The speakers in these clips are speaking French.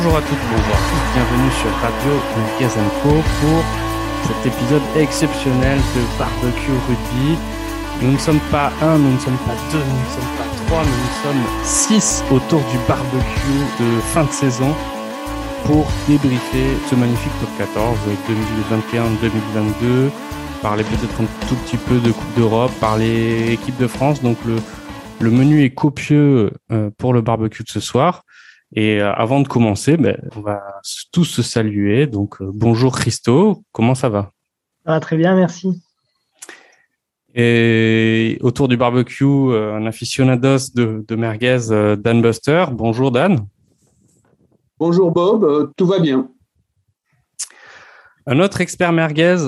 Bonjour à toutes, bonjour à tous, bienvenue sur Radio Gazenco pour cet épisode exceptionnel de Barbecue Rugby. Nous ne sommes pas un, nous ne sommes pas deux, nous ne sommes pas trois, mais nous sommes six autour du barbecue de fin de saison pour débriefer ce magnifique top 14 2021-2022, parler peut-être un tout petit peu de Coupe d'Europe, parler équipe de France. Donc le, le menu est copieux euh, pour le barbecue de ce soir. Et euh, avant de commencer, ben, on va tous se saluer. Donc, euh, bonjour Christo, comment ça va? Très bien, merci. Et autour du barbecue, euh, un aficionados de, de merguez, Dan Buster. Bonjour Dan. Bonjour Bob, tout va bien. Un autre expert merguez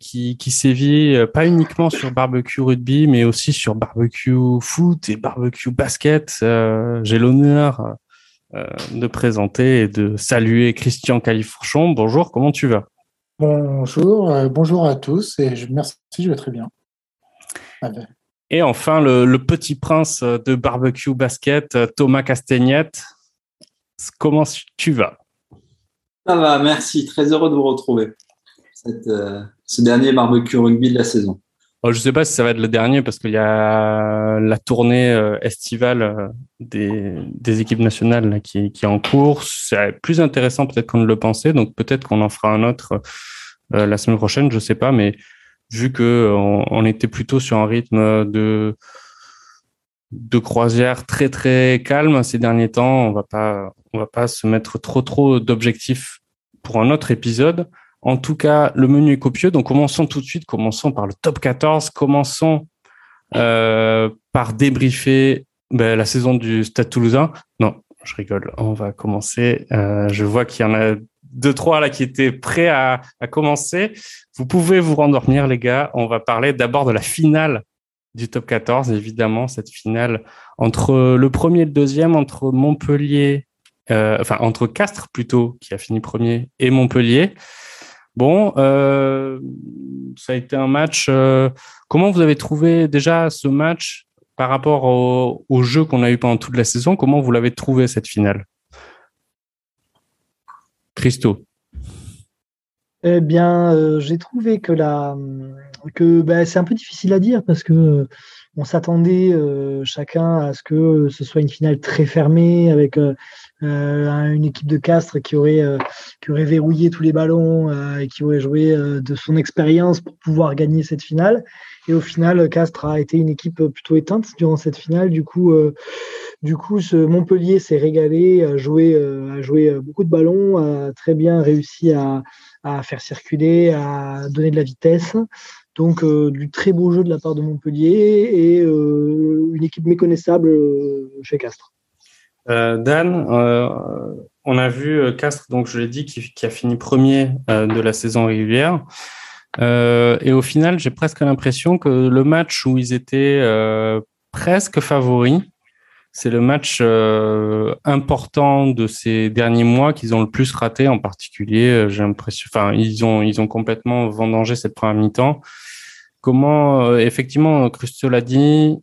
qui, qui sévit pas uniquement sur barbecue rugby, mais aussi sur barbecue foot et barbecue basket. J'ai l'honneur euh, de présenter et de saluer Christian Califourchon. Bonjour, comment tu vas? Bonjour, euh, bonjour à tous et je, merci, je vais très bien. Et enfin, le, petit prince de barbecue basket, Thomas Castagnette. Comment tu vas? Ça va, merci. Très heureux de vous retrouver. Euh, ce dernier barbecue rugby de la saison. Oh, je sais pas si ça va être le dernier parce qu'il y a la tournée euh, estivale euh, des, équipes nationales qui, est en cours. C'est plus intéressant peut-être qu'on ne le pensait, donc peut-être qu'on en fera un autre euh, la semaine prochaine, je ne sais pas, mais vu que on, était plutôt sur un rythme de de croisière très très calme ces derniers temps, on va pas on va pas se mettre trop trop d'objectifs pour un autre épisode. En tout cas, le menu est copieux. Donc, commençons tout de suite. Commençons par le top 14. Commençons euh, par débriefer ben, la saison du Stade Toulousain. Non, je rigole. On va commencer. Euh, je vois qu'il y en a deux, trois là qui étaient prêts à, commencer. Vous pouvez vous rendormir, les gars. On va parler d'abord de la finale du top 14, évidemment, cette finale entre le premier et le deuxième, entre Montpellier, euh, enfin entre Castres plutôt, qui a fini premier, et Montpellier. Bon, euh, ça a été un match. Euh, comment vous avez trouvé déjà ce match par rapport au, jeu qu'on a eu pendant toute la saison? Comment vous l'avez trouvé cette finale? Christo. Eh bien, euh, j'ai trouvé que la que bah, c'est un peu difficile à dire parce que on s'attendait chacun à ce que ce soit une finale très fermée avec euh, une équipe de Castres qui aurait, euh, qui aurait verrouillé tous les ballons euh, et qui aurait joué de son expérience pour pouvoir gagner cette finale. Et au final, Castres a été une équipe plutôt éteinte durant cette finale. Du coup, du coup Montpellier s'est régalé, a joué, a joué beaucoup de ballons, a très bien réussi à, à faire circuler, à donner de la vitesse. Donc, du très beau jeu de la part de Montpellier et une équipe méconnaissable chez Castres. Euh, Dan, euh, on a vu euh, Castres, donc je l'ai dit, qui, qui, a fini premier de la saison régulière. et au final, j'ai presque l'impression que le match où ils étaient presque favoris, c'est le match important de ces derniers mois qu'ils ont le plus raté en particulier. J'ai l'impression, enfin, ils ont ils ont complètement vendangé cette première mi-temps. Comment, effectivement, Christo l'a dit,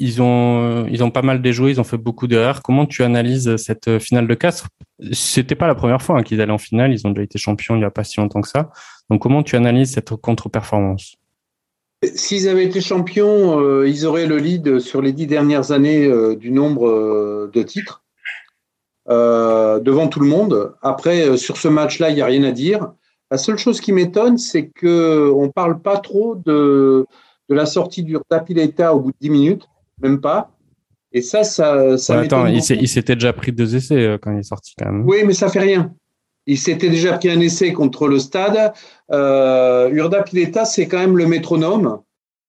ils ont, ils ont pas mal déjoué, ils ont fait beaucoup d'erreurs. Comment tu analyses cette finale de Castres C'était pas la première fois hein, qu'ils allaient en finale, ils ont déjà été champions il y a pas si longtemps que ça. Donc comment tu analyses cette contre-performance? S'ils avaient été champions, euh, ils auraient le lead sur les dix dernières années euh, du nombre euh, de titres devant tout le monde. Après, sur ce match-là, il n'y a rien à dire. La seule chose qui m'étonne, c'est que on parle pas trop de, de la sortie du Tapileta au bout de dix minutes même pas. Et ça, ça, ça Attends, il s'était déjà pris deux essais quand il est sorti quand même. Oui, mais ça fait rien. Il s'était déjà pris un essai contre le stade. Euh, Urda Pileta, c'est quand même le métronome.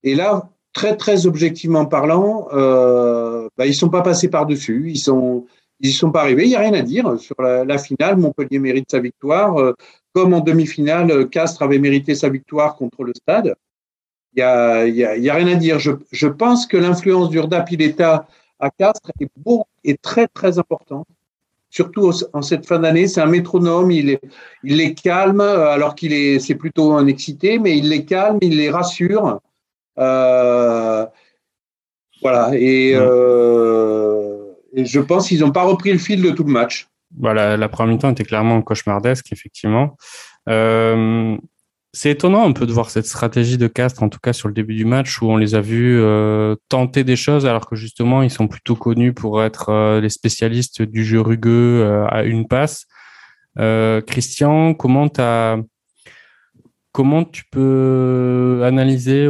Et là, très très objectivement parlant, euh, bah, ils sont pas passés par dessus. Ils sont ils sont pas arrivés. Il y a rien à dire sur la, finale. Montpellier mérite sa victoire. Euh, comme en demi-finale, Castres avait mérité sa victoire contre le Stade. Il y a, y, a, rien à dire. Je, je pense que l'influence d'Urda Pileta à Castres est, beau, est très, très importante. Surtout en cette fin d'année, c'est un métronome, il, est, il les calme, alors qu'il est, c'est plutôt un excité, mais il les calme, il les rassure. Euh, voilà, et, euh, et, je pense qu'ils n'ont pas repris le fil de tout le match. voilà, la première mi-temps était clairement cauchemardesque, effectivement. Euh, c'est étonnant un peu de voir cette stratégie de Castres, en tout cas sur le début du match, où on les a vus euh, tenter des choses, alors que justement, ils sont plutôt connus pour être euh, les spécialistes du jeu rugueux euh, à une passe. Christian, comment, as, comment tu peux analyser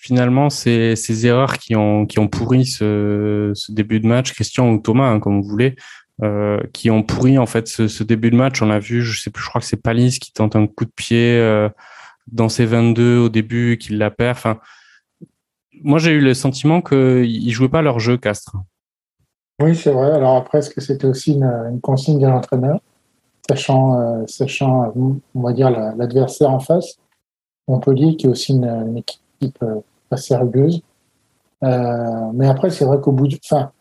finalement ces, ces, erreurs qui ont, qui ont pourri ce, ce début de match, Christian ou Thomas, hein, comme vous voulez euh, qui ont pourri en fait ce, début de match. On a vu, je sais plus, je crois que c'est Palis qui tente un coup de pied euh, dans ses 22 au début, qu'il la perd. Enfin, moi j'ai eu le sentiment qu'ils jouaient pas leur jeu, Castres. Oui, c'est vrai. Alors après, est-ce que c'était aussi une, consigne de l'entraîneur, sachant, euh, sachant, on va dire l'adversaire en face, Montpellier, qui est aussi une, équipe assez rugueuse. mais après, c'est vrai qu'au bout du, enfin,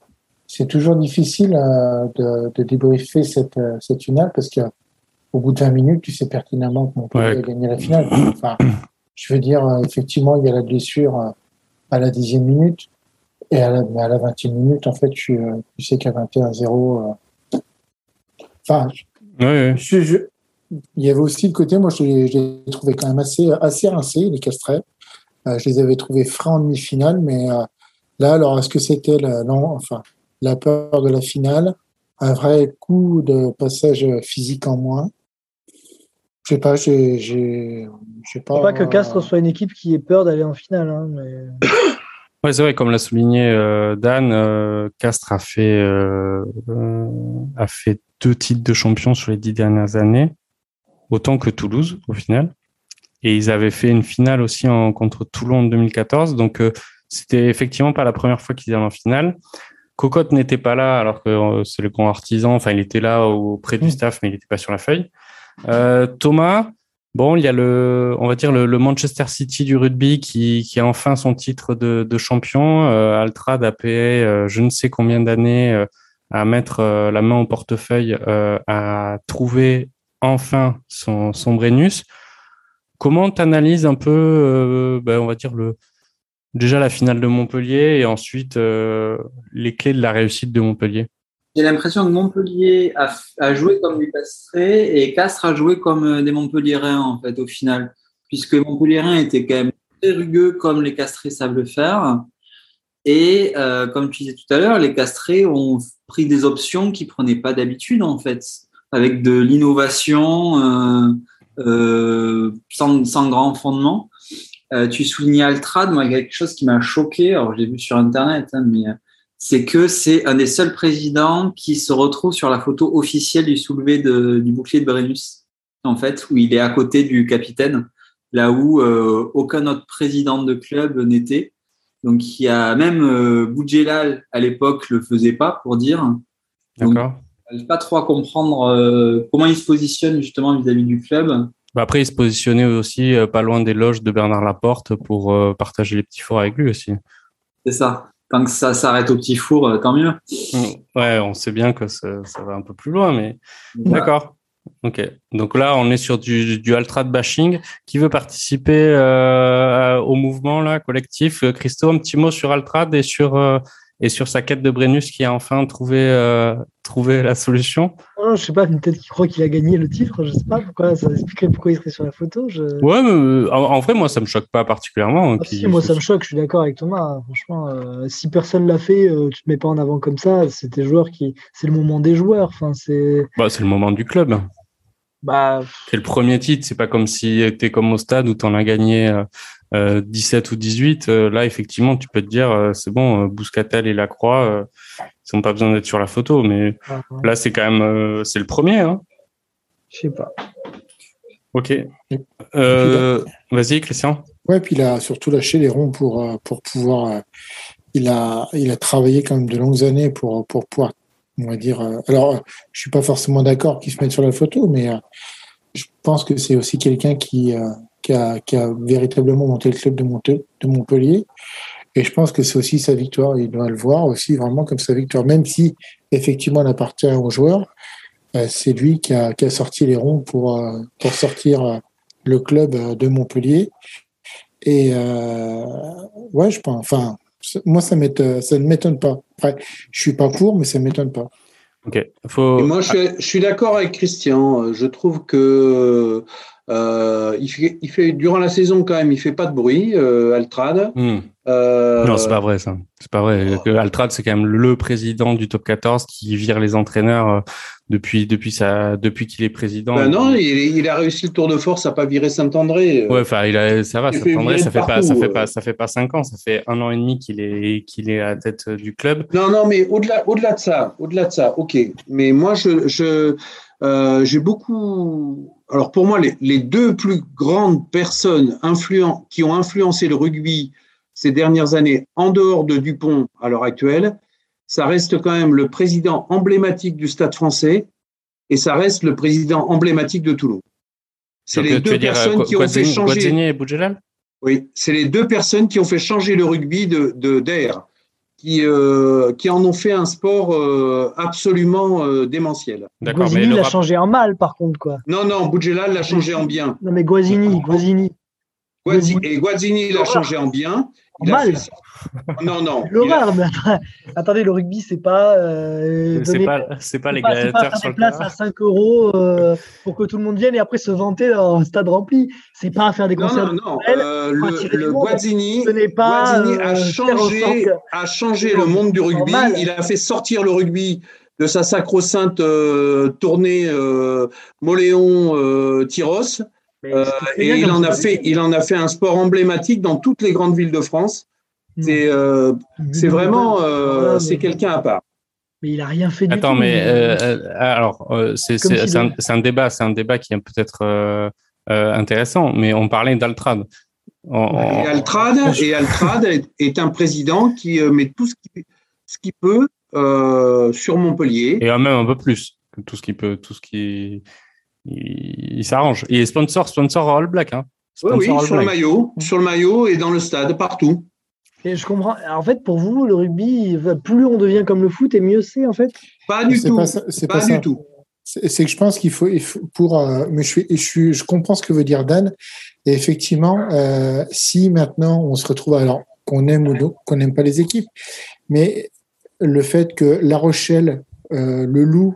c'est toujours difficile euh, de, de, débriefer cette, euh, cette finale parce qu'au bout de 20 minutes, tu sais pertinemment qu'on peut gagner la finale. Enfin, je veux dire, euh, effectivement, il y a la blessure à la dixième minute. Et à la, à la 20e minute, en fait, tu, tu sais qu'à 21-0. Enfin, ouais, je, je, il y avait aussi le côté, moi, je, les trouvais quand même assez, assez rincés, les castrets. je les avais trouvés frais en demi-finale, mais là, alors, est-ce que c'était non, enfin, la peur de la finale, un vrai coup de passage physique en moins. Je sais pas, j'ai, j'ai, pas. Pas que Castres soit une équipe qui ait peur d'aller en finale, hein, mais. Ouais, c'est vrai, comme l'a souligné euh, Dan, euh, Castres a fait euh, a fait deux titres de champion sur les dix dernières années, autant que Toulouse au final. Et ils avaient fait une finale aussi en, contre Toulon en 2014, donc c'était effectivement pas la première fois qu'ils allaient en finale. Cocotte n'était pas là alors que euh, c'est le grand artisan. Enfin, il était là auprès du mm. staff, mais il n'était pas sur la feuille. Euh, Thomas, bon, il y a le, on va dire le, Manchester City du rugby qui, qui, a enfin son titre de, de champion. Euh, Altrad a payé euh, je ne sais combien d'années à mettre la main au portefeuille, à trouver enfin son, son Brennus. Comment tu analyses un peu, ben, on va dire le, déjà la finale de Montpellier et ensuite euh, les clés de la réussite de Montpellier J'ai l'impression que Montpellier a, joué comme des Castrés et Castres a joué comme euh, des Montpelliérains en fait au final, puisque Montpelliérains étaient quand même très rugueux comme les Castrés savent le faire. Et euh, comme tu disais tout à l'heure, les Castrés ont pris des options qu'ils prenaient pas d'habitude en fait, avec de l'innovation sans grand fondement. Euh, tu soulignais Altrad, moi, il y a quelque chose qui m'a choqué, alors je l'ai vu sur Internet, hein, mais euh, c'est que c'est un des seuls présidents qui se retrouve sur la photo officielle du soulevé de, du bouclier de Brennus, en fait, où il est à côté du capitaine, là où euh, aucun autre président de club n'était. Donc, il y a même euh, Boudjelal, à l'époque, le faisait pas, pour dire. D'accord. Je pas trop à comprendre euh, comment il se positionne justement vis-à-vis -vis du club. Bah, après, il se positionnait aussi euh, pas loin des loges de Bernard Laporte pour euh, partager les petits fours avec lui aussi. C'est ça. Tant que ça s'arrête au petit four, euh, tant mieux. Mm. Ouais, on sait bien que ça, ça va un peu plus loin, mais d'accord. Ok. Donc là, on est sur du, du Altrad bashing. Qui veut participer euh, au mouvement là collectif? Christo, un petit mot sur Altrad et sur et sur sa quête de Brennus qui a enfin trouvé, euh, trouvé la solution. Oh, je sais pas, peut-être qu'il croit qu'il a gagné le titre, je sais pas pourquoi, ça expliquerait pourquoi il serait sur la photo. Je... Ouais, mais euh, en, vrai, moi, ça me choque pas particulièrement. Ah, si, moi, ça me choque, je suis d'accord avec Thomas. Hein, franchement, euh, si personne l'a fait, euh, tu te mets pas en avant comme ça, c'est tes joueurs qui. C'est le moment des joueurs. Enfin, c'est. Bah, c'est le moment du club. Bah. C'est le premier titre, c'est pas comme si tu es comme au stade où tu en as gagné euh, 17 ou 18, euh, là effectivement tu peux te dire euh, c'est bon, euh, Bouscatel et Lacroix, ils n'ont pas besoin d'être sur la photo, mais ah, là c'est quand même c'est le premier. Hein. Je sais pas. Ok. Vas-y Christian. Ouais, puis il a surtout lâché les ronds pour pour pouvoir. il a il a travaillé quand même de longues années pour pour pouvoir on va dire. alors je suis pas forcément d'accord qu'il se mette sur la photo, mais je pense que c'est aussi quelqu'un qui a, véritablement monté le club de, Montpellier. Et je pense que c'est aussi sa victoire. Il doit le voir aussi vraiment comme sa victoire, même si effectivement elle appartient aux joueurs. Euh, c'est lui qui a, sorti les ronds pour, euh, sortir euh, le club de Montpellier. Et euh, ouais, je pense. Enfin, moi, ça, ça ne m'étonne pas. Après, je suis pas pour, mais ça ne m'étonne pas. Ok. Faut... Et moi, je suis, je suis d'accord avec Christian. Je trouve que euh, il, fait, il fait durant la saison quand même, il fait pas de bruit, euh, Altrad. Hmm. Euh, Non, c'est pas vrai ça. C'est pas vrai. Que Altrad, c'est quand même le président du top 14 qui vire les entraîneurs euh, depuis depuis sa depuis qu'il est président. ben non, il, il a réussi le tour de force à pas virer Saint-André. Ouais, enfin, il a, ça va. Saint-André, ça fait pas, ça fait euh. pas, ça fait pas cinq ans. Ça fait un an et demi qu'il est qu'il est à la tête du club. Non, non, mais au-delà, au-delà de ça, au-delà de ça, ok. Mais moi, je, je, euh, j'ai beaucoup. Alors pour moi, les, les deux plus grandes personnes influent, qui ont influencé le rugby ces dernières années, en dehors de Dupont à l'heure actuelle, ça reste quand même le président emblématique du Stade Français et ça reste le président emblématique de Toulon. C'est les deux dire, personnes qui ont fait changer. Guazzini et Boudjelal? Oui, c'est les deux personnes qui ont fait changer le rugby de de- d'air, qui euh, qui en ont fait un sport euh, absolument euh, démentiel. D'accord, mais l'a rap- changé en mal, par contre, quoi. Non, non, Boudjelal l'a changé en bien. Non, mais Guazzini, Guazzini. Et Guazzini l'a L'horreur. changé en bien. En Il a mal. fait- Non, non. il a- L'horreur, mais attends- attendez, le rugby, c'est pas. euh, c'est donner- pas, c'est pas les gladiateurs faire sur des le places terrain. à 5 euros euh, pour que tout le monde vienne et après se vanter dans un stade rempli. C'est pas faire des Non, concerts. non, non. Euh, le, le monde. Guazzini, Ce n'est pas, Guazzini a euh, en changé, a changé le monde du rugby. Normal. Il a fait sortir le rugby de sa sacro-sainte euh, tournée euh, Moléon-Tyros. Euh, et il en, a fait, il en a fait un sport emblématique dans toutes les grandes villes de France. C'est euh, vraiment euh, c'est mais- quelqu'un à part. Mais il a rien fait du Attends, tout. mais alors euh, c'est un, débat, c'est un débat qui est peut-être euh, euh, intéressant, mais on parlait d'Altrad. On- Et Altrad, et Altrad est, est un président qui euh, met tout ce qu'il ce peut euh, sur Montpellier. et même un peu plus que tout ce qui peut, tout ce qui il, il s'arrange. Il est sponsor, sponsor All Black. Hein. Oui, oui, Sponsor All sur le maillot, sur le maillot et dans le stade, partout. Et je comprends. En fait, pour vous, le rugby, plus on devient comme le foot, et mieux c'est, en fait. Pas du tout. c'est Pas, pas du ça. tout. C'est que je pense qu'il faut, pour, euh, mais je, suis, je, suis, je comprends ce que veut dire Dan. Et effectivement, euh, si maintenant on se retrouve, alors qu'on aime ou non, qu'on n'aime pas les équipes, mais le fait que La Rochelle, euh, le Loup,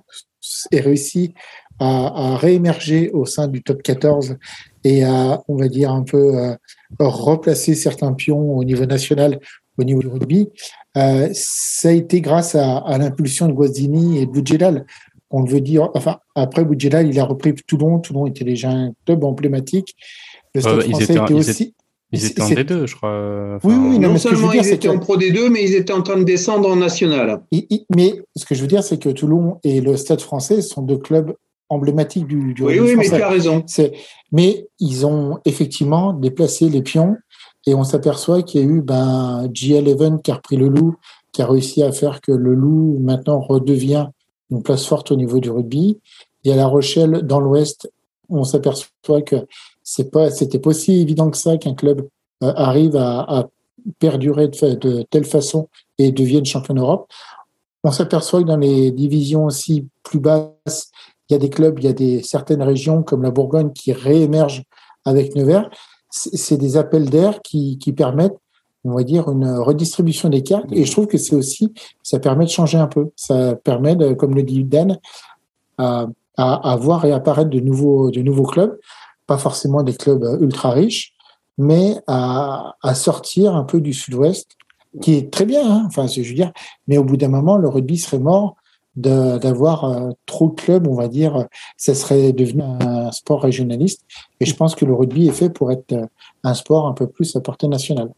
ait réussi à, à réémerger au sein du top 14 et à, on va dire, un peu euh, replacer certains pions au niveau national, au niveau du rugby, euh, ça a été grâce à, à l'impulsion de Guazzini et de Boudjelal on veut dire, enfin, après Boudjelal, il a repris Toulon. Toulon était déjà un club emblématique. Le Stade Euh, français étaient en- était aussi. Ils étaient en c'est- D2, je crois. Oui, oui, non, mais seulement dire, ils étaient que- en Pro D2, mais ils étaient en train de descendre en national. mais ce que je veux dire, c'est que Toulon et le Stade français sont deux clubs emblématiques du, du Oui, rugby oui, mais tu as raison. Mais ils ont effectivement déplacé les pions et on s'aperçoit qu'il y a eu ben, G11 qui a repris le loup, qui a réussi à faire que le loup maintenant redevient une place forte au niveau du rugby. Et à La Rochelle, dans l'Ouest, on s'aperçoit que c'est pas, c'était pas aussi évident que ça qu'un club euh, arrive à, à perdurer de telle façon et devienne champion d'Europe. On s'aperçoit que dans les divisions aussi plus basses, il y a des clubs, il y a des certaines régions comme la Bourgogne qui réémergent avec Nevers. C'est des appels d'air qui, permettent, on va dire, une redistribution des cartes. Et je trouve que c'est aussi, ça permet de changer un peu. Ça permet, comme le dit Dan, à, à, voir et apparaître de nouveaux, clubs, pas forcément des clubs euh, ultra riches, mais à, sortir un peu du sud-ouest, qui est très bien, hein, enfin, je veux dire, mais au bout d'un moment, le rugby serait mort d'avoir euh, trop de clubs, on va dire, ça serait devenu un sport régionaliste. Et je pense que le rugby est fait pour être euh, un sport un peu plus à portée nationale.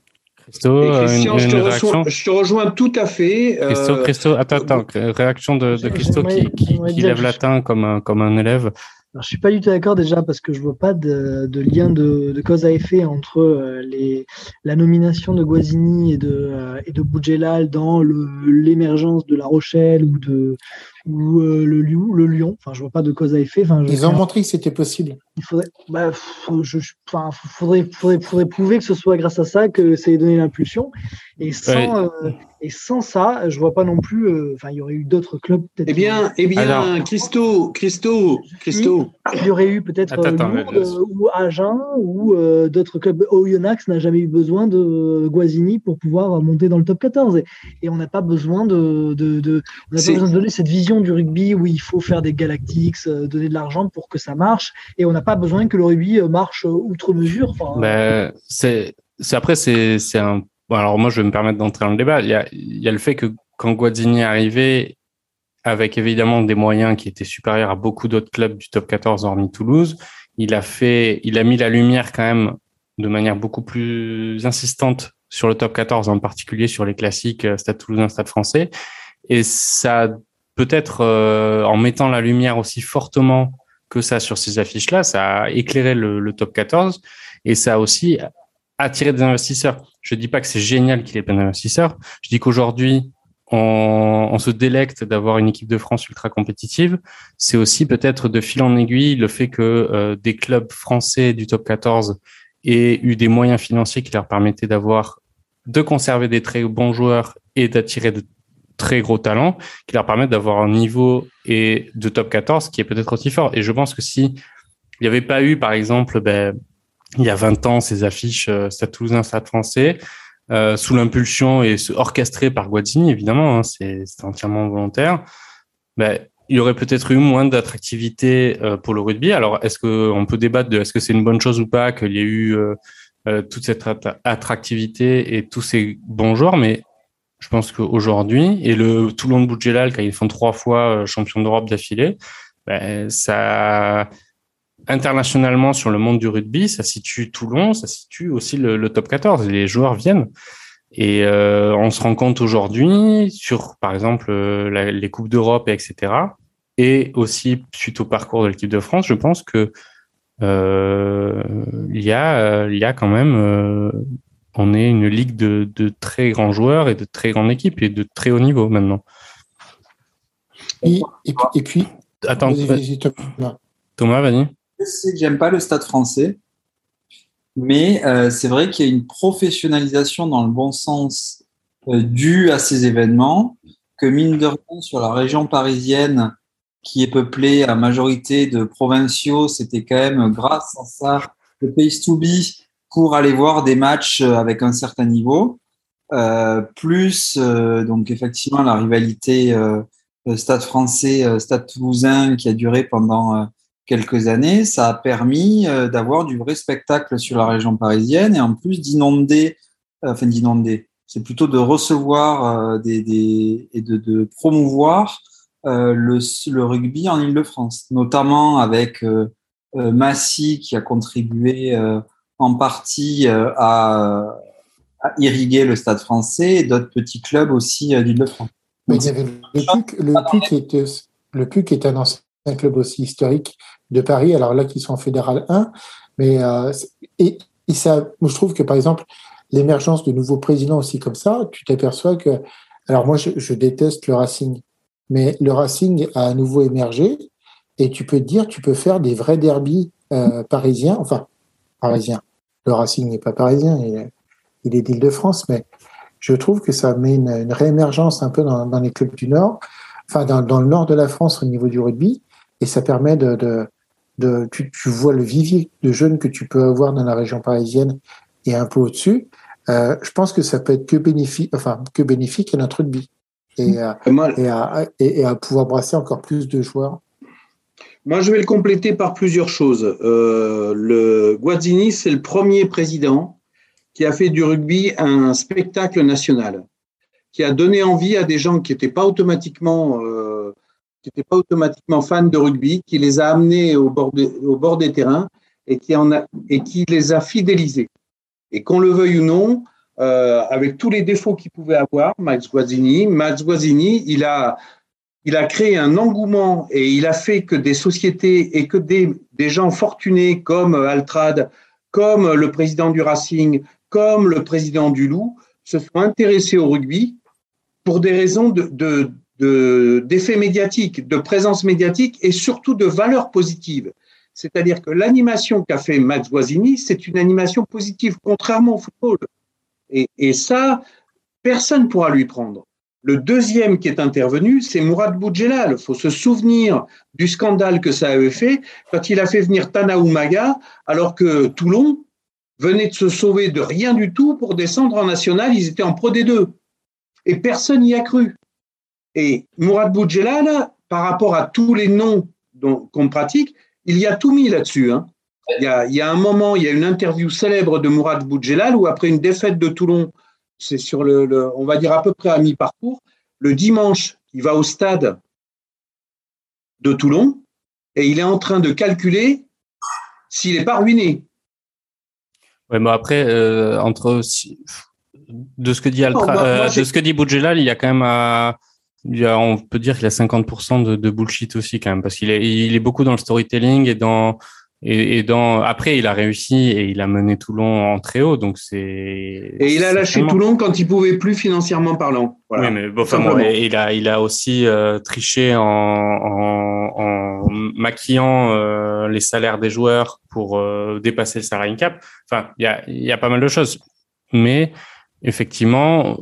Christo, Et euh, une, je, une te réaction? reçois- je te rejoins tout à fait. Christo, Christo, attends, attends, réaction de, de Christo qui, qui, qui lève latin comme un, comme un élève. Alors, je suis pas du tout d'accord déjà parce que je vois pas de, lien de, cause à effet entre euh, la nomination de Guazzini et de, euh, de dans l'émergence de La Rochelle ou, de, ou euh, le, Lyon, le Lyon. Enfin, je vois pas de cause à effet. Enfin, je- Ils ont montré que c'était possible. il faudrait, bah, faut- je, enfin, faudrait, faudrait, faudrait prouver que ce soit grâce à ça que ça ait donné l'impulsion. Et sans, euh, et sans ça, je vois pas non plus. euh, Enfin, il y aurait eu d'autres clubs peut-être. Eh bien, eh bien, Alors- Christo, Christo, Christo. Il y aurait eu peut-être ou Agen ou euh, d'autres clubs. Oyonnax n'a jamais eu besoin de Guazzini pour pouvoir monter dans le top 14. Et, et on n'a pas besoin de, de, de- on n'a pas C'est- besoin de donner cette vision du rugby où il faut faire des galactiques, donner de l'argent pour que ça marche, et on n'a pas besoin que le rugby marche outre mesure. Ben, c'est après c'est un alors moi je vais me permettre d'entrer dans le débat. Il y a, il y a le fait que quand Guadini est arrivé, avec évidemment des moyens qui étaient supérieurs à beaucoup d'autres clubs du top 14 hormis Toulouse, il a fait, il a mis la lumière quand même de manière beaucoup plus insistante sur le top 14, en particulier sur les classiques euh, Stade Toulousain, Stade Français. Et ça, peut-être euh, en mettant la lumière aussi fortement que ça sur ces affiches-là, ça a éclairé le, le, top 14 et ça a aussi attiré des investisseurs. Je dis pas que c'est génial qu'il ait plein d'investisseurs. Je dis qu'aujourd'hui, on, on, se délecte d'avoir une équipe de France ultra compétitive. C'est aussi peut-être de fil en aiguille le fait que euh, des clubs français du top 14 aient eu des moyens financiers qui leur permettaient d'avoir de conserver des très bons joueurs et d'attirer de très gros talents qui leur permettent d'avoir un niveau et de top 14 qui est peut-être aussi fort. Et je pense que si il n'y avait pas eu, par exemple, ben, il y a 20 ans, ces affiches euh, Stade Toulousain, Stade Français, euh, sous l'impulsion et orchestré par Guazzini, évidemment, hein, c'est entièrement volontaire, ben, il y aurait peut-être eu moins d'attractivité euh, pour le rugby. Alors, est-ce qu'on peut débattre de est-ce que c'est une bonne chose ou pas qu'il y ait eu toute cette attractivité et tous ces bons joueurs, mais je pense qu'aujourd'hui, et le Toulon de Boudjelal, quand ils font trois fois champion d'Europe d'affilée, ben, ça, internationalement sur le monde du rugby, ça situe Toulon, ça situe aussi le, top 14. Les joueurs viennent. Et euh, on se rend compte aujourd'hui sur, par exemple, euh, les coupes d'Europe, etc. Et aussi suite au parcours de l'équipe de France, je pense que euh, il y a, il y a quand même, euh, on est une ligue de, de, très grands joueurs et de très grandes équipes et de très haut niveau maintenant. Et, et, puis, et puis, attends, Thomas, vas-y. Je sais que j'aime pas le stade français, mais euh, c'est vrai qu'il y a une professionnalisation dans le bon sens euh, due à ces événements, que mine de rien, sur la région parisienne, qui est peuplée à majorité de provinciaux, c'était quand même grâce à ça le pays to be pour aller voir des matchs euh, avec un certain niveau. Euh, plus euh, donc effectivement la rivalité Stade français, Stade toulousain qui a duré pendant quelques années, ça a permis d'avoir du vrai spectacle sur la région parisienne et en plus d'inonder, enfin d'inonder, c'est plutôt de recevoir des, et de, promouvoir le, le, rugby en Ile-de-France, notamment avec Massy qui a contribué en partie à, à, irriguer le stade français et d'autres petits clubs aussi d'Île-de-France. Mais il y avait le PUC, le PUC, est, le PUC est un ancien club aussi historique de Paris, alors là qui sont en fédéral 1, mais euh, et, et, ça, je trouve que par exemple l'émergence de nouveaux présidents aussi comme ça, tu t'aperçois que, alors moi je, je, déteste le Racing, mais le Racing a à nouveau émergé et tu peux te dire, tu peux faire des vrais derbies euh, parisiens, enfin parisiens. Le Racing n'est pas parisien, il est, il est d'Île-de-France, mais je trouve que ça met une, une réémergence un peu dans, dans, les clubs du Nord, enfin dans, dans, le nord de la France au niveau du rugby, et ça permet de, de, de, tu, tu, vois le vivier de jeunes que tu peux avoir dans la région parisienne et un peu au-dessus, euh, je pense que ça peut être que bénéfique, enfin que bénéfique à notre rugby et, à, et, à, et, à, pouvoir brasser encore plus de joueurs. Moi, je vais le compléter par plusieurs choses. Euh, le Guazzini, c'est le premier président qui a fait du rugby un spectacle national, qui a donné envie à des gens qui n'étaient pas automatiquement euh, qui n'étaient pas automatiquement fans de rugby, qui les a amenés au bord, de, au bord des terrains et qui, en a, et qui les a fidélisés. Et qu'on le veuille ou non, euh, avec tous les défauts qu'il pouvait avoir, Max Guazzini, Max Guazzini, il a, il a créé un engouement et il a fait que des sociétés et que des, gens fortunés comme Altrad, comme le président du Racing, comme le président du Loup, se sont intéressés au rugby pour des raisons de, de, d'effets de, présence médiatique et surtout de valeurs positives. C'est-à-dire que l'animation qu'a fait Max Guazzini, c'est une animation positive, contrairement au football. Et, et ça, personne ne pourra lui prendre. Le deuxième qui est intervenu, c'est Mourad Boudjelal. Il faut se souvenir du scandale que ça avait fait quand il a fait venir Tana Oumaga, alors que Toulon venait de se sauver de rien du tout pour descendre en national. Ils étaient en Pro D2. Et personne n'y a cru. Et Mourad Boudjelal, par rapport à tous les noms qu'on pratique, il y a tout mis là-dessus. Hein. Il, y a, un moment, il y a une interview célèbre de Mourad Boudjelal où après une défaite de Toulon, c'est sur le, on va dire à peu près à mi-parcours, le dimanche, il va au stade de Toulon et il est en train de calculer s'il n'est pas ruiné. Oui, mais après, euh, entre de ce que dit Altra, euh, de ce que dit Boudjelal, il y a quand même il y a, on peut dire qu'il y a 50% de, de, bullshit aussi quand même parce qu'il est, il est beaucoup dans le storytelling et dans et, et, dans après, il a réussi et il a mené Toulon en très haut, donc c'est. Et il a lâché Toulon quand il pouvait plus financièrement parlant. Voilà. Oui, mais bon, enfin, bon, il a il a aussi euh, triché en, en, en maquillant euh, les salaires des joueurs pour euh, dépasser le salary cap. Enfin, il y a il y a pas mal de choses, mais effectivement,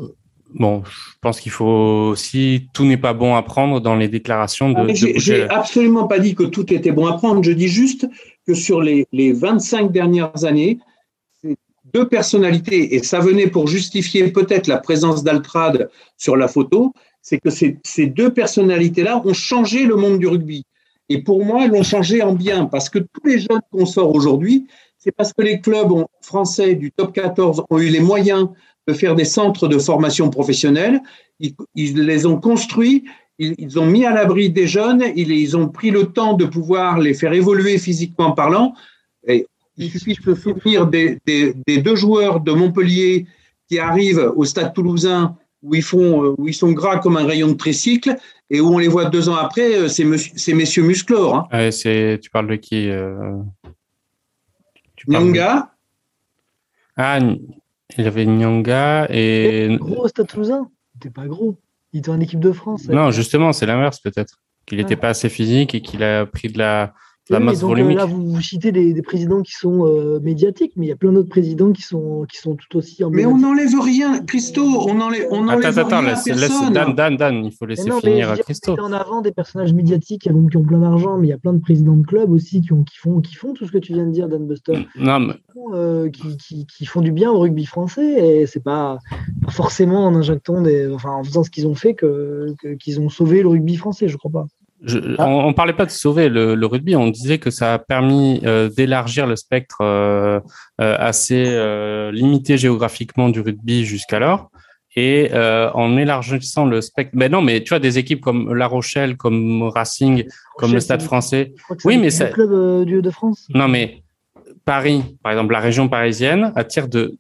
bon, je pense qu'il faut aussi, tout n'est pas bon à prendre dans les déclarations de. Ah, j'ai absolument pas dit que tout était bon à prendre. Je dis juste que sur les, les 25 dernières années, deux personnalités, et ça venait pour justifier peut-être la présence d'Altrad sur la photo, c'est que ces, ces deux personnalités-là ont changé le monde du rugby. Et pour moi, elles l'ont changé en bien, parce que tous les jeunes qu'on sort aujourd'hui, c'est parce que les clubs français du top 14 ont eu les moyens de faire des centres de formation professionnelle. Ils les ont construits, ils, ils, ont mis à l'abri des jeunes, ils, ils, ont pris le temps de pouvoir les faire évoluer physiquement parlant. Et il suffit de se souvenir des, des, des, deux joueurs de Montpellier qui arrivent au stade toulousain où ils, font, où ils sont gras comme un rayon de tricycle et où on les voit deux ans après, c'est, monsieur, messieurs musclores. Hein. Ouais, c'est, tu parles de qui euh... Nyanga Ah, il y avait Nyanga et. Gros Stade Toulousain T'es pas gros. Il était en équipe de France. Non, justement, c'est l'inverse peut-être. Qu'il n'était ah. pas assez physique et qu'il a pris de la, la masse donc, volumique. Là, vous, vous citez des, des, présidents qui sont euh, médiatiques, mais il y a plein d'autres présidents qui sont, qui sont tout aussi. Mais on n'enlève rien, Christo. On enlève, on enlève attends, rien attends, laisse, laisse, Dan, Dan, Dan, il faut laisser non, finir à Christo. en avant des personnages médiatiques qui ont, qui ont plein d'argent, mais il y a plein de présidents de clubs aussi qui, ont, qui, font, qui font tout ce que tu viens de dire, Dan Buster. Non, mais... euh, qui, qui, qui, font du bien au rugby français et c'est pas forcément en injectant des, enfin, en faisant ce qu'ils ont fait que, qu'ils ont sauvé le rugby français, je crois pas. Je, ah. on, on, parlait pas de sauver le, le, rugby, on disait que ça a permis euh, d'élargir le spectre euh, euh, assez limité géographiquement du rugby jusqu'alors. Et en élargissant le spectre, mais non, mais tu vois des équipes comme La Rochelle, comme Racing, Rochelle, comme le Stade Français. Oui, mais c'est club du de France. Non, mais Paris, par exemple, la région parisienne attire de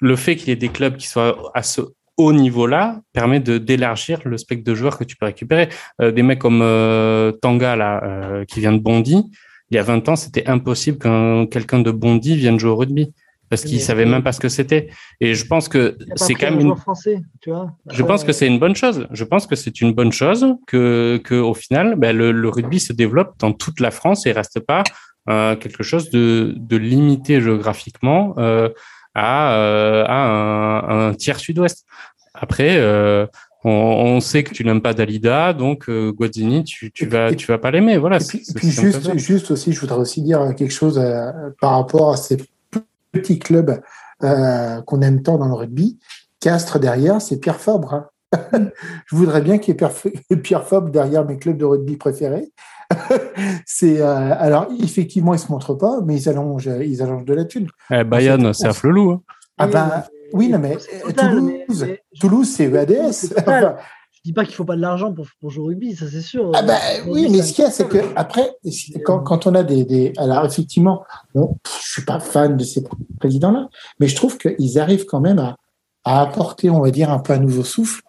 le fait qu'il y ait des clubs qui soient à ce haut niveau-là permet de d'élargir le spectre de joueurs que tu peux récupérer. Euh, des mecs comme euh, Tanga là, euh, qui vient de Bondy, il y a 20 ans, c'était impossible qu'un quelqu'un de Bondy vienne jouer au rugby parce qu'il savait même pas ce que c'était. Et je pense que c'est quand même une... français, tu vois. Je pense que c'est une bonne chose. Je pense que c'est une bonne chose que que au final, ben, le, le, rugby se développe dans toute la France et reste pas euh, quelque chose de de limité géographiquement. À, euh, à un, un, tiers sud-ouest. Après, euh, on, on, sait que tu n'aimes pas Dalida, donc euh, Guazzini, tu, tu vas, tu vas pas l'aimer. Voilà. Et puis, puis juste, juste aussi, je voudrais aussi dire quelque chose euh, par rapport à ces petits clubs qu'on aime tant dans le rugby. Castres derrière, c'est Pierre Fabre. Hein. je voudrais bien qu'il y ait Pierre Fabre derrière mes clubs de rugby préférés. c'est euh, alors effectivement ils se montrent pas, mais ils allongent, ils allongent de la thune. Eh, Bayonne, c'est un flelou. Hein. Ah ben oui, non mais total, Toulouse, mais, Toulouse c'est EADS. Enfin, je dis pas qu'il faut pas de l'argent pour, pour, jouer au rugby, ça c'est sûr. Ah ben oui, mais ce qu'il y a, c'est que après, quand, quand on a des, des alors effectivement, bon, je suis pas fan de ces présidents-là, mais je trouve qu'ils arrivent quand même à, à apporter, on va dire, un peu un nouveau souffle.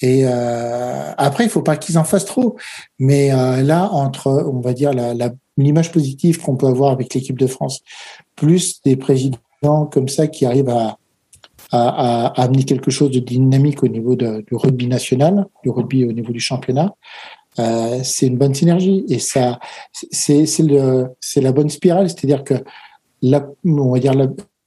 Et euh, après, il faut pas qu'ils en fassent trop. Mais euh, là, entre, on va dire, la, la l'image positive qu'on peut avoir avec l'équipe de France, plus des présidents comme ça qui arrivent à, à, à amener quelque chose de dynamique au niveau de, du rugby national, du rugby au niveau du championnat, euh, c'est une bonne synergie. Et ça, c'est la bonne spirale, c'est-à-dire que la, on va dire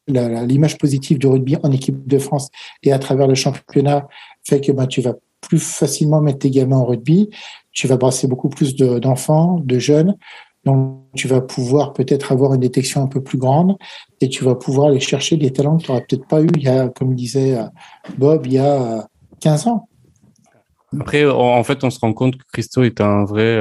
l'image positive du rugby en équipe de France et à travers le championnat fait que ben, tu vas plus facilement mettre tes gamins en rugby, tu vas brasser beaucoup plus d'enfants, de, de, jeunes, donc tu vas pouvoir peut-être avoir une détection un peu plus grande et tu vas pouvoir aller chercher des talents que tu n'aurais peut-être pas eu il y a, comme disait euh, Bob, il y a 15 euh, ans. Après, en fait, on se rend compte que Christo est un vrai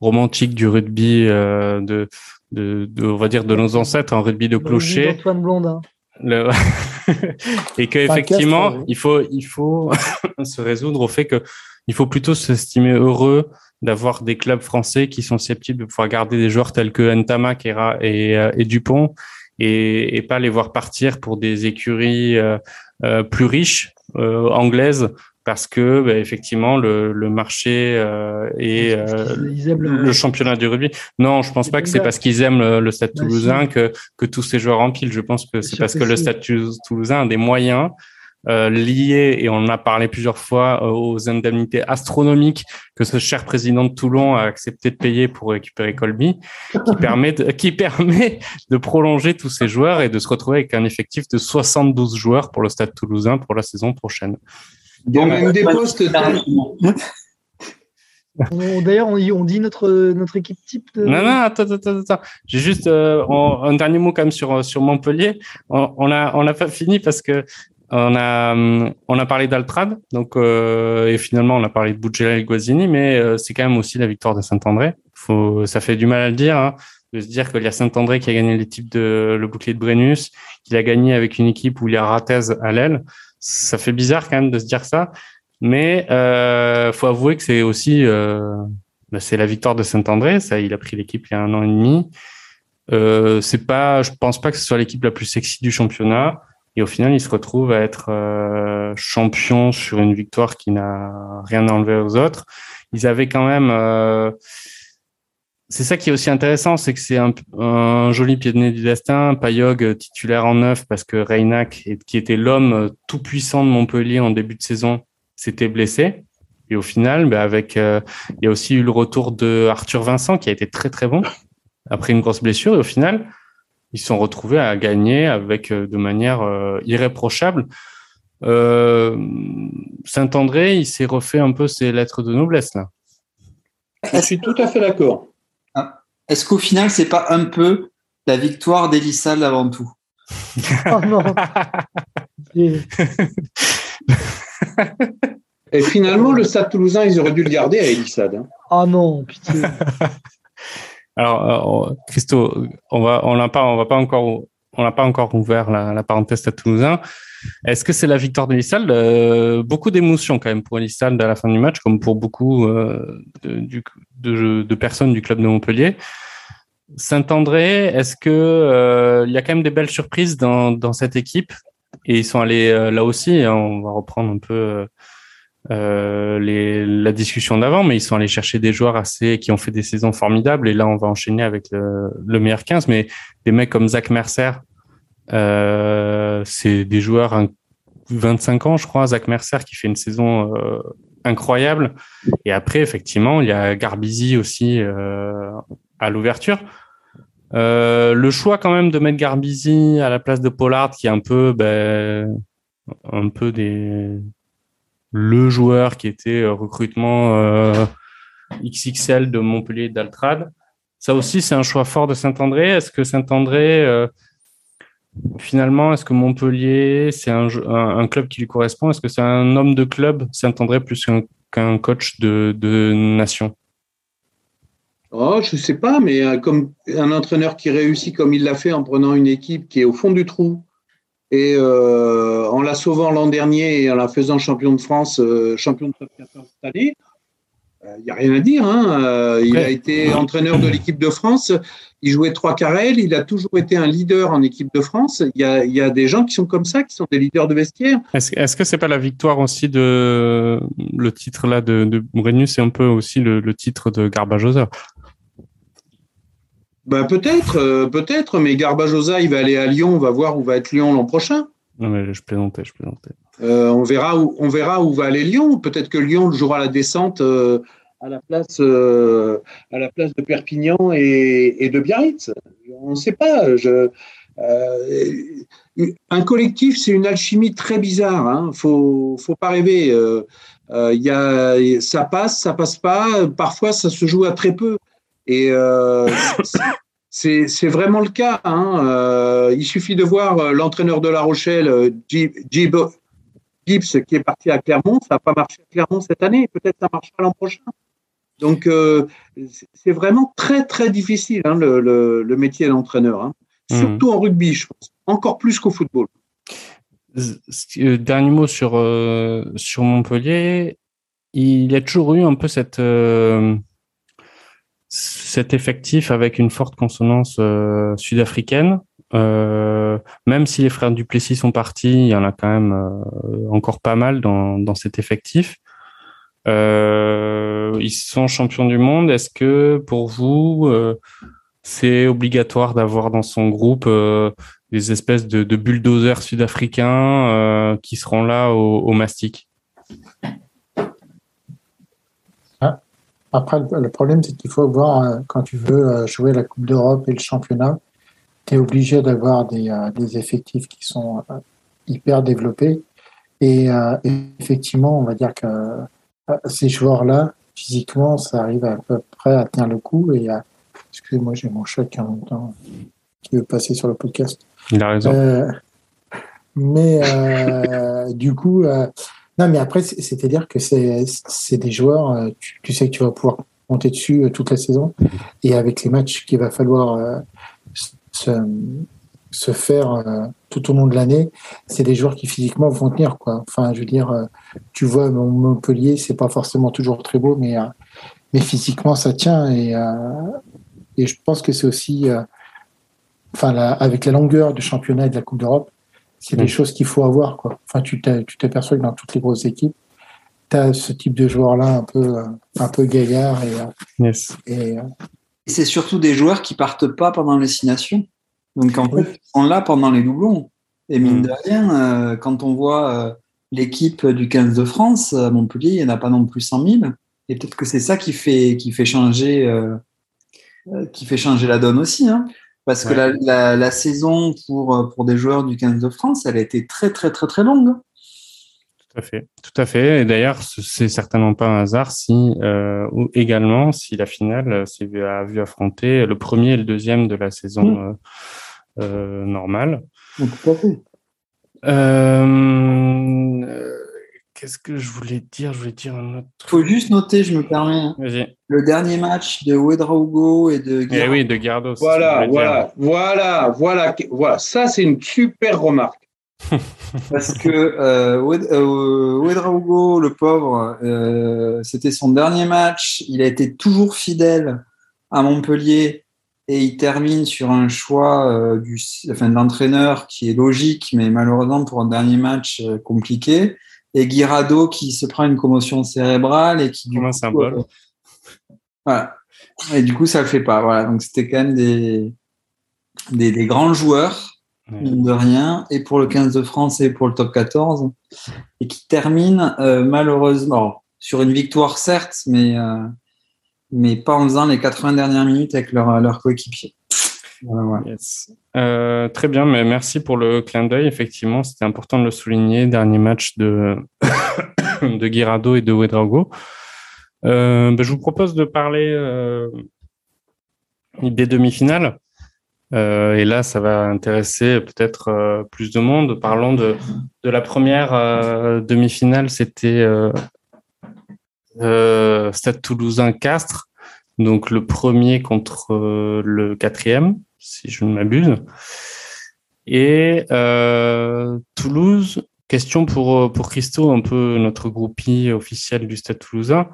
romantique du rugby de, de, on va dire, de nos ancêtres, un rugby de clocher. Antoine Blondin. Le... et qu'effectivement, il faut, il faut se résoudre au fait que il faut plutôt s'estimer heureux d'avoir des clubs français qui sont susceptibles de pouvoir garder des joueurs tels que Ntamak et, et, euh, et Dupont et, et, pas les voir partir pour des écuries euh, euh, plus riches euh, anglaises parce que bah, effectivement le, le marché euh, et euh, le, championnat du rugby. Non, je pense pas que c'est parce qu'ils aiment le, Stade bah, Toulousain que que tous ces joueurs empilent. Je pense que c'est parce que, le Stade Toulousain a des moyens euh, liés et on en a parlé plusieurs fois euh, aux indemnités astronomiques que ce cher président de Toulon a accepté de payer pour récupérer Colby, qui permet de, qui permet de prolonger tous ces joueurs et de se retrouver avec un effectif de 72 joueurs pour le Stade Toulousain pour la saison prochaine. Il y a même des postes. D'ailleurs, on, dit notre, notre équipe type. De... Non, non, attends, attends, attends. J'ai juste euh, un dernier mot quand même sur, sur Montpellier. On, on a, on n'a pas fini parce que on a, on a parlé d'Altrad, donc euh, et finalement on a parlé de Bougela et Guazzini, mais euh, c'est quand même aussi la victoire de Saint-André. Faut, ça fait du mal à le dire, hein, de se dire qu'il y a Saint-André qui a gagné l'équipe de le bouclier de Brennus, qu'il a gagné avec une équipe où il y a Ratez à l'aile ça fait bizarre quand même de se dire ça, mais euh, faut avouer que c'est aussi euh, bah, c'est la victoire de Saint-André. Ça, il a pris l'équipe il y a un an et demi. Euh, c'est pas, je pense pas que ce soit l'équipe la plus sexy du championnat. Et au final, il se retrouve à être euh, champion sur une victoire qui n'a rien enlevé aux autres. Ils avaient quand même euh, c'est ça qui est aussi intéressant, c'est que c'est un, un, joli pied de nez du destin. Payog euh, titulaire en neuf parce que Reynac, qui était l'homme euh, tout puissant de Montpellier en début de saison, s'était blessé. Et au final, bah avec, euh, il y a aussi eu le retour de Arthur Vincent qui a été très très bon après une grosse blessure. Et au final, ils se sont retrouvés à gagner avec de manière irréprochable. Euh, Saint-André, il s'est refait un peu ses lettres de noblesse là. Je suis tout à fait d'accord. Est-ce qu'au final, c'est pas un peu la victoire d'Elissal avant tout Oh non Et finalement, le Stade Toulousain, ils auraient dû le garder à Elissade. Hein. Oh non, pitié. Alors, euh, Christo, on va, on n'a pas, on va pas encore, on n'a pas encore ouvert la, la parenthèse Stade Toulousain. Est-ce que c'est la victoire d'Elissal euh, Beaucoup d'émotions quand même pour Elissal à la fin du match, comme pour beaucoup euh, de, du, de, personnes du club de Montpellier. Saint-André, est-ce que euh, il y a quand même des belles surprises dans, dans cette équipe? Et ils sont allés euh, là aussi. Hein, on va reprendre un peu euh, les, la discussion d'avant, mais ils sont allés chercher des joueurs assez qui ont fait des saisons formidables. Et là, on va enchaîner avec le, le meilleur 15. Mais des mecs comme Zach Mercer, c'est des joueurs 25 ans, je crois. Zach Mercer qui fait une saison incroyable. Et après, effectivement, il y a Garbizi aussi euh, à l'ouverture. Euh, le choix quand même de mettre Garbizi à la place de Pollard, qui est un peu, ben, un peu des le joueur qui était recrutement euh, XXL de Montpellier d'Altrad. Ça aussi, c'est un choix fort de Saint-André. Est-ce que Saint-André finalement, est-ce que Montpellier, c'est un, club qui lui correspond? Est-ce que c'est un homme de club, Saint-André, plus qu'un coach de, nation? Oh, je sais pas, mais euh, comme un entraîneur qui réussit comme il l'a fait en prenant une équipe qui est au fond du trou et euh, en la sauvant l'an dernier et en la faisant champion de France, euh, champion de top 14 cette année, il n'y a rien à dire. Hein. il a été entraîneur de l'équipe de France. Il jouait trois carrels. Il a toujours été un leader en équipe de France. Il y a, il y a des gens qui sont comme ça, qui sont des leaders de vestiaire. Est-ce est -ce que c'est pas la victoire aussi de le titre là de, de C'est un peu aussi le, le titre de Garbajosa? Ben peut-être, euh, peut-être, mais Garbajosa, il va aller à Lyon, on va voir où va être Lyon l'an prochain. Non mais je plaisantais, je plaisantais. Euh, on verra où on verra où va aller Lyon. Peut-être que Lyon jouera la descente euh, à la place à la place de Perpignan et, et de Biarritz. On ne sait pas. Je, un collectif, c'est une alchimie très bizarre. Hein. Faut faut pas rêver. Il y a ça passe, ça passe pas. Parfois, ça se joue à très peu. Et euh, c'est vraiment le cas. Hein. Euh, il suffit de voir euh, l'entraîneur de La Rochelle, Gibbs qui est parti à Clermont, ça n'a pas marché à Clermont cette année, peut-être ça marchera l'an prochain. Donc, euh, c'est vraiment très, très difficile hein, le, le, métier d'entraîneur, hein. mmh. surtout en rugby, je pense, encore plus qu'au football. Dernier mot sur, euh, sur Montpellier. Il y a toujours eu un peu cette, euh, cet effectif avec une forte consonance sud-africaine. même si les frères Duplessis sont partis, il y en a quand même encore pas mal dans, cet effectif. Euh, ils sont champions du monde. Est-ce que pour vous, euh, c'est obligatoire d'avoir dans son groupe euh, des espèces de, de bulldozers sud-africains qui seront là au, mastic? Après, le problème, c'est qu'il faut voir, quand tu veux jouer la Coupe d'Europe et le championnat, tu es obligé d'avoir des, des, effectifs qui sont hyper développés. Et effectivement, on va dire que ces joueurs-là, physiquement, ça arrive à peu près à tenir le coup. Et à... Excusez-moi, j'ai mon chat qui, en même temps, qui veut passer sur le podcast. Il a raison. Euh, mais euh, du coup, euh, non, mais après, c'est-à-dire que c'est des joueurs, tu, tu, sais que tu vas pouvoir monter dessus toute la saison. Et avec les matchs qu'il va falloir se, se faire euh, tout au long de l'année, c'est des joueurs qui physiquement vont tenir. Enfin, je veux dire, euh, tu vois, Montpellier, c'est pas forcément toujours très beau, mais euh, mais physiquement ça tient et et je pense que c'est aussi, enfin, avec la longueur du championnat et de la Coupe d'Europe, c'est des choses qu'il faut avoir quoi. Enfin, tu t'aperçois que dans toutes les grosses équipes, tu as ce type de joueurs là un peu un peu gaillard et, et c'est surtout des joueurs qui partent pas pendant les six nations. Donc en fait, on l'a pendant les doublons. Et mine de mm. rien, euh, quand on voit euh, l'équipe du 15 de France à Montpellier, il n'y en a pas non plus 100 000. Et peut-être que c'est ça qui fait, qui fait changer, euh, qui fait changer la donne aussi. Hein. Parce que la, la, saison pour, pour des joueurs du 15 de France, elle a été très, très, très, très longue. Tout à fait, tout à fait. Et d'ailleurs, c'est certainement pas un hasard si, ou également, si la finale s'est vu, affronter le premier et le deuxième de la saison. Euh, normal. Euh, qu'est-ce que je voulais dire? Je voulais dire un autre. Faut juste noter, je me permets. Hein. Le dernier match de Ouedraogo et de Eh oui, de Gardo. Voilà, voilà, voilà, voilà, voilà. Ça, c'est une super remarque. Parce que euh, Ouedraogo, le pauvre, c'était son dernier match. Il a été toujours fidèle à Montpellier et il termine sur un choix euh, du, enfin, d'entraîneur qui est logique, mais malheureusement pour un dernier match euh, compliqué. Et Guirado qui se prend une commotion cérébrale et qui du coup, symbole. Euh, voilà. Et du coup, ça le fait pas. Voilà. Donc c'était quand même des, des, des grands joueurs, de rien, et pour le 15 de France et pour le top 14, et qui termine malheureusement sur une victoire certes, mais mais pas en faisant les 80 dernières minutes avec leur, leur coéquipier. Euh, très bien, mais merci pour le clin d'œil. Effectivement, c'était important de le souligner. Dernier match de, de Guirado et de Wedrago. Euh, ben, je vous propose de parler euh, des demi-finales. et là, ça va intéresser peut-être plus de monde. Parlons de, de la première demi-finale. C'était Stade Toulousain Castres, donc le premier contre le quatrième, si je ne m'abuse. Et euh, Toulouse, question pour pour Christo, un peu notre groupie officiel du Stade Toulousain.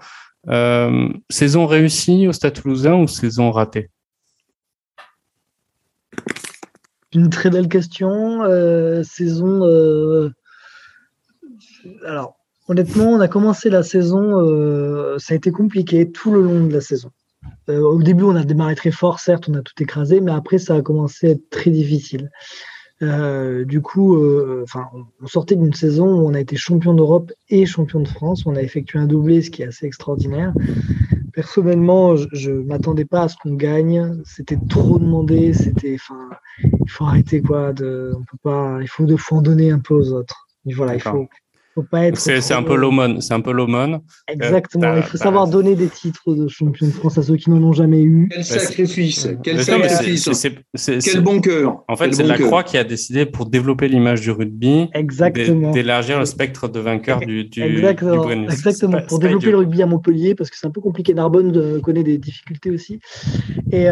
saison réussie au Stade Toulousain ou saison ratée? Une très belle question. saison. Alors, Honnêtement, on a commencé la saison, euh, ça a été compliqué tout le long de la saison. Euh, au début, on a démarré très fort, certes, on a tout écrasé, mais après, ça a commencé à être très difficile. Euh, du coup, enfin, on sortait d'une saison où on a été champion d'Europe et champion de France. On a effectué un doublé, ce qui est assez extraordinaire. Personnellement, je, ne m'attendais pas à ce qu'on gagne. C'était trop demandé. C'était, il faut arrêter quoi. De, on peut pas. Il faut de faut en donner un peu aux autres. voilà, il faut faut pas être. C'est un peu l'aumône. C'est un peu l'aumône. Exactement. il faut savoir donner des titres de champion de France à ceux qui n'en ont jamais eu. Quel sacrifice Quel sacrifice Quel bon cœur En fait, c'est la Croix qui a décidé pour développer l'image du rugby. Exactement. D'élargir le spectre de vainqueurs du, du, Exactement. Exactement. pour développer le rugby à Montpellier, parce que c'est un peu compliqué. Narbonne connaît des difficultés aussi. Et,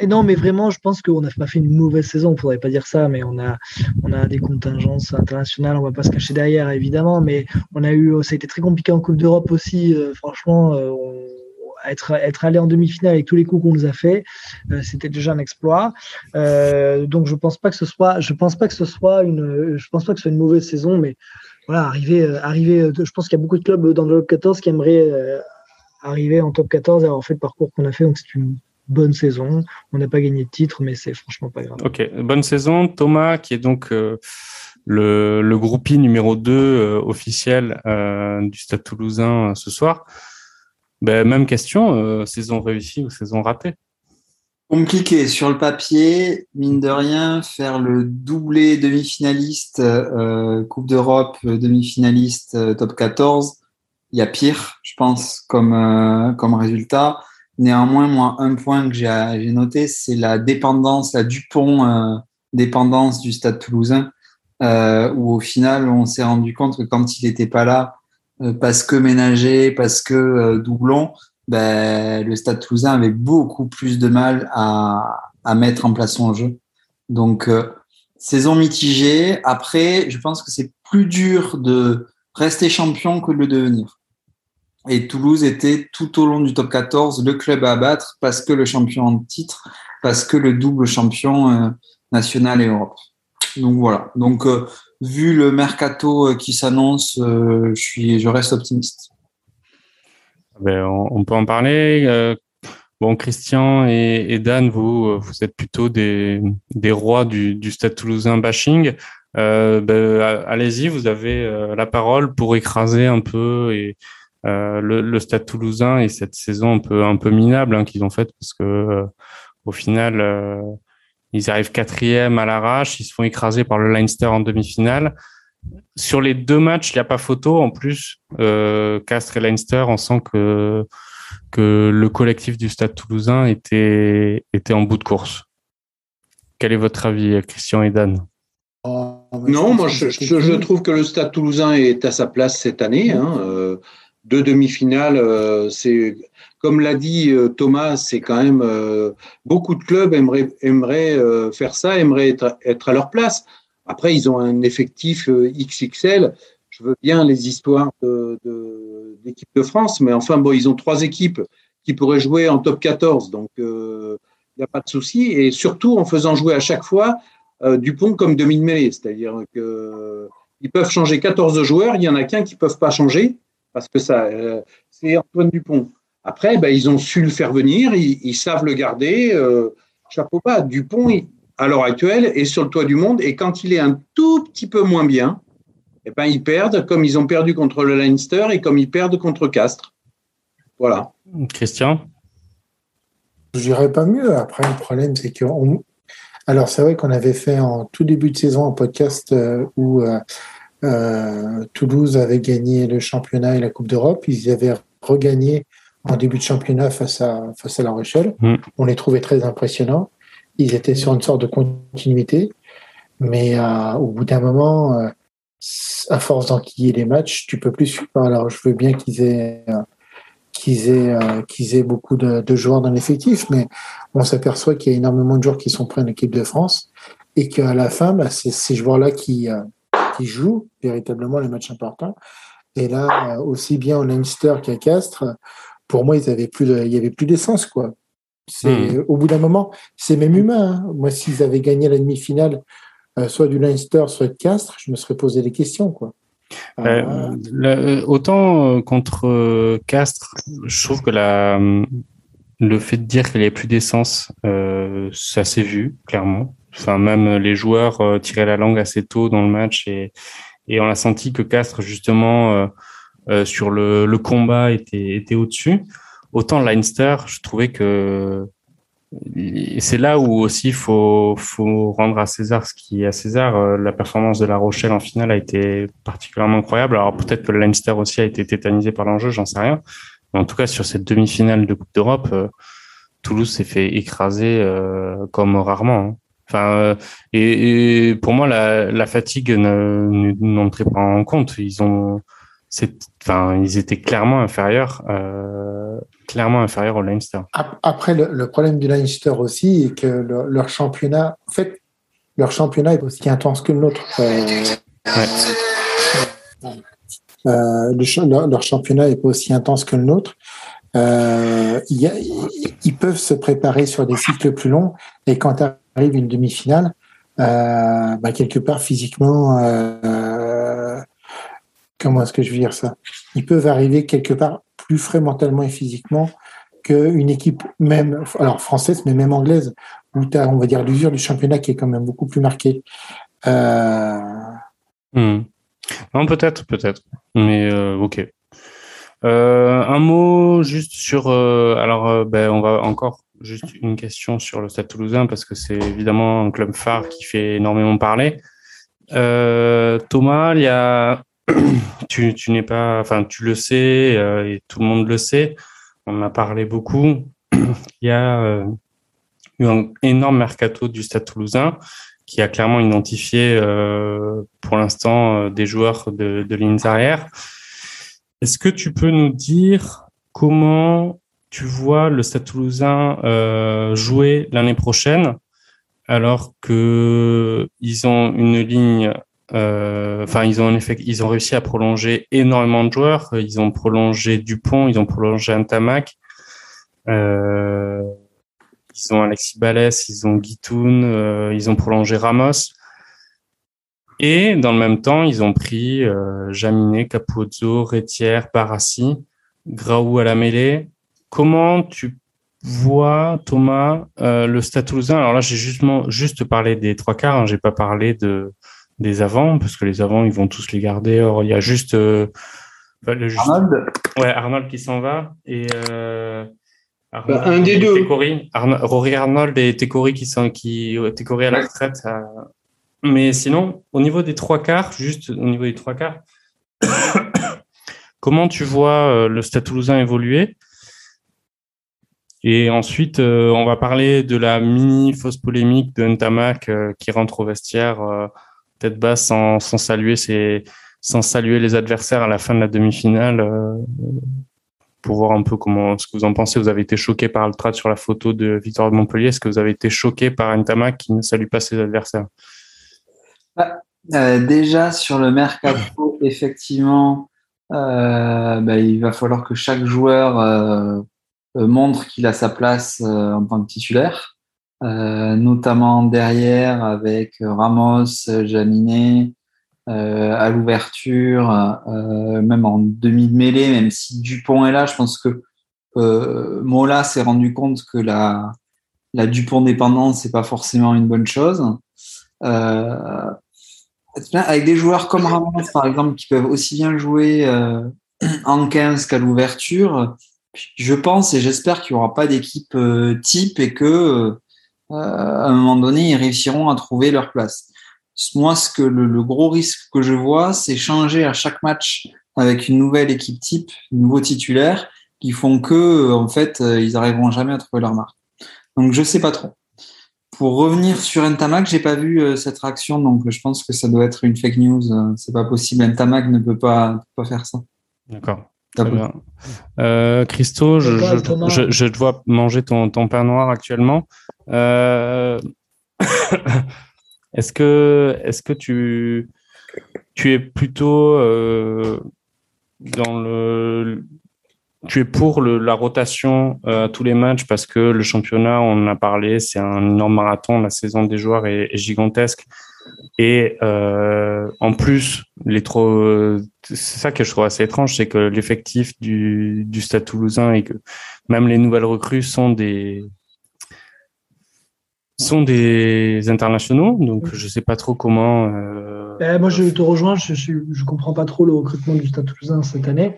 et non, mais vraiment, je pense qu'on n'a pas fait une mauvaise saison. On pourrait pas dire ça, mais on a, on a des contingences internationales. On va pas se cacher derrière, évidemment mais on a eu, ça a été très compliqué en Coupe d'Europe aussi. Euh, franchement, euh, être, être allé en demi-finale avec tous les coups qu'on nous a fait, euh, c'était déjà un exploit. donc je pense pas que ce soit, je pense pas que ce soit une, je pense pas que ce soit une mauvaise saison, mais voilà, arriver, arriver, je pense qu'il y a beaucoup de clubs dans le top 14 qui aimeraient arriver en top 14 et avoir fait le parcours qu'on a fait. Donc c'est une bonne saison. On n'a pas gagné de titre, mais c'est franchement pas grave. Ok, bonne saison. Thomas, qui est donc le, le groupie numéro 2 euh, officiel euh, du Stade toulousain euh, ce soir. Ben, même question, saison réussie ou saison ratée Compliqué sur le papier, mine de rien, faire le doublé demi-finaliste Coupe d'Europe, demi-finaliste top 14, il y a pire, je pense, comme, comme résultat. Néanmoins, moi, un point que j'ai noté, c'est la dépendance, la Dupont dépendance du Stade toulousain euh, où au final, on s'est rendu compte que quand il n'était pas là, euh, parce que ménager, parce que euh, doublon, ben, le Stade Toulousain avait beaucoup plus de mal à, à mettre en place son jeu. Donc, euh, saison mitigée. Après, je pense que c'est plus dur de rester champion que de le devenir. Et Toulouse était tout au long du top 14 le club à abattre parce que le champion en titre, parce que le double champion national et Europe. Donc voilà. Donc euh, vu le mercato euh, qui s'annonce, euh, je suis, je reste optimiste. Ben, on, peut en parler. bon, Christian et, Dan, vous, vous êtes plutôt des, des rois du, du Stade Toulousain bashing. Ben, allez-y, vous avez la parole pour écraser un peu et le, Stade Toulousain et cette saison un peu un peu minable hein, qu'ils ont faite parce que au final ils arrivent quatrième à l'arrache, ils se font écraser par le Leinster en demi-finale. Sur les deux matchs, il n'y a pas photo. En plus, euh, Castres et Leinster, on sent que, que le collectif du Stade toulousain était, était en bout de course. Quel est votre avis, Christian et Dan? Non, moi je, trouve que le Stade toulousain est à sa place cette année. Hein. Euh, deux demi-finales, euh, c'est comme l'a dit euh, Thomas, c'est quand même euh, beaucoup de clubs aimeraient, aimeraient euh, faire ça, aimeraient être, à leur place. Après, ils ont un effectif XXL. Je veux bien les histoires d'équipe de, de, France, mais enfin, bon, ils ont trois équipes qui pourraient jouer en top 14, donc il n'y a pas de souci. Et surtout en faisant jouer à chaque fois Dupont comme demi-mêlée, c'est-à-dire que ils peuvent changer 14 joueurs, il y en a qu'un qui peuvent pas changer parce que ça, c'est Antoine Dupont. Après, ben, ils ont su le faire venir, ils, savent le garder. Euh, chapeau pas. Dupont, à l'heure actuelle, est sur le toit du monde et quand il est un tout petit peu moins bien, eh ben, ils perdent comme ils ont perdu contre le Leinster et comme ils perdent contre Castres. Voilà. Christian? Je dirais pas mieux. Après, le problème, c'est que. Alors, c'est vrai qu'on avait fait en tout début de saison un podcast euh, où euh, Toulouse avait gagné le championnat et la Coupe d'Europe. Ils avaient regagné en début de championnat face à, face à La Rochelle. Mm. On les trouvait très impressionnants. Ils étaient sur une sorte de continuité. Mais euh, au bout d'un moment, euh, à force d'enquiller les matchs, tu peux plus suivre. Alors, je veux bien qu'ils aient, euh, qu'ils aient, qu'ils aient beaucoup de, de joueurs dans l'effectif, mais on s'aperçoit qu'il y a énormément de joueurs qui sont pris en équipe de France et qu'à la fin, bah, c'est ces joueurs-là qui, qui jouent véritablement les matchs importants. Et là, aussi bien au Leinster qu'à Castres, pour moi, ils avaient plus il y avait plus d'essence, quoi. C'est, hmm. Au bout d'un moment, c'est même humain. Hein. Moi, s'ils avaient gagné la demi-finale, euh, soit du Leinster, soit de Castres, je me serais posé des questions, quoi. Euh, euh, autant contre Castres, je trouve que la, le fait de dire qu'il n'y avait plus d'essence, ça s'est vu, clairement. Enfin, même les joueurs tiraient la langue assez tôt dans le match et, et on a senti que Castres, justement, euh, sur le, le, combat était, était au-dessus. Autant Leinster, je trouvais que c'est là où aussi il faut, faut rendre à César ce qui est à César. Euh, la performance de La Rochelle en finale a été particulièrement incroyable. Alors peut-être que le Leinster aussi a été tétanisé par l'enjeu, j'en sais rien. Mais en tout cas, sur cette demi-finale de Coupe d'Europe, euh, Toulouse s'est fait écraser comme rarement. Hein. Enfin, et, pour moi, la, fatigue n'entrait pas en compte. Ils ont, enfin, ils étaient clairement inférieurs, euh, clairement inférieurs au Leinster. Après, le, problème du Leinster aussi est que leur championnat, en fait, leur championnat est aussi intense que le nôtre. Euh, euh, leur, championnat est pas aussi intense que le nôtre. ils peuvent se préparer sur des cycles plus longs et quand arrive une demi-finale, bah, quelque part physiquement, comment est-ce que je veux dire ça? Ils peuvent arriver quelque part plus frais mentalement et physiquement qu'une équipe même, alors française, mais même anglaise, où tu as, on va dire, l'usure du championnat qui est quand même beaucoup plus marquée. Euh... Hmm. Non, peut-être, peut-être. Mais euh, ok. Euh, un mot juste sur. Alors, ben, on va encore juste une question sur le Stade Toulousain parce que c'est évidemment un club phare qui fait énormément parler. Thomas, il y a tu, tu n'es pas, enfin, tu le sais euh, et tout le monde le sait. On en a parlé beaucoup. Il y a euh, eu un énorme mercato du Stade Toulousain qui a clairement identifié euh, pour l'instant des joueurs de, de lignes arrière. Est-ce que tu peux nous dire comment tu vois le Stade Toulousain jouer l'année prochaine alors que ils ont une ligne euh, enfin, ils ont en effet, ils ont réussi à prolonger énormément de joueurs. Ils ont prolongé Dupont, ils ont prolongé Antamac. Euh, ils ont Alexis Balès, ils ont Guitoun, euh, ils ont prolongé Ramos. Et dans le même temps, ils ont pris euh, Jaminet, Capozzo, Rétière, Barassi, Graou à la mêlée. Comment tu vois, Thomas, euh, le Stade Alors là, j'ai justement juste parlé des trois quarts. Hein, j'ai pas parlé de des avants, parce que les avants, ils vont tous les garder. Or, il y a juste, euh, Arnold. Ouais, Arnold qui s'en va et euh, bah, un des deux. Rory Arnold et Tekori qui sont qui Tekori à la retraite. Mais sinon, au niveau des trois quarts, juste au niveau des trois quarts, comment tu vois euh, le Stade Toulousain évoluer? Et ensuite, on va parler de la mini fausse polémique de Ntamak qui rentre au vestiaire tête basse sans, sans saluer sans saluer les adversaires à la fin de la demi-finale euh, pour voir un peu comment ce que vous en pensez. Vous avez été choqué par Altrad sur la photo de Victor de Montpellier. Est-ce que vous avez été choqué par Ntamak qui ne salue pas ses adversaires? Bah, euh, Déjà sur le mercato, effectivement, euh, bah, il va falloir que chaque joueur montre qu'il a sa place en tant que titulaire. Euh, notamment derrière avec Ramos, Jaminet, euh, à l'ouverture, euh, même en demi de mêlée, même si Dupont est là, je pense que euh, Mola s'est rendu compte que la, la Dupont dépendance c'est pas forcément une bonne chose. Euh, avec des joueurs comme Ramos, par exemple, qui peuvent aussi bien jouer en 15 qu'à l'ouverture, je pense et j'espère qu'il n'y aura pas d'équipe type et que à un moment donné, ils réussiront à trouver leur place. Moi, ce que le, gros risque que je vois, c'est changer à chaque match avec une nouvelle équipe type, nouveau titulaire, qui font que, en fait, euh, ils n'arriveront jamais à trouver leur marque. Donc, je sais pas trop. Pour revenir sur Ntamak, j'ai pas vu euh, cette réaction, donc je pense que ça doit être une fake news. C'est pas possible. Ntamak ne peut pas, pas faire ça. D'accord. Euh, Christo, je, je, je, dois manger ton, ton pain noir actuellement. Euh, est-ce que, est-ce que tu, tu es plutôt euh, dans le, tu es pour le, la rotation à tous les matchs parce que le championnat, on en a parlé, c'est un énorme marathon. La saison des joueurs est, est gigantesque. Et euh, en plus, les trop, c'est ça que je trouve assez étrange, c'est que l'effectif du, du Stade Toulousain et que même les nouvelles recrues sont des sont des internationaux, donc je sais pas trop comment. Euh... Eh, moi, je te rejoins. Je, je, je comprends pas trop le recrutement du Stade Toulousain cette année,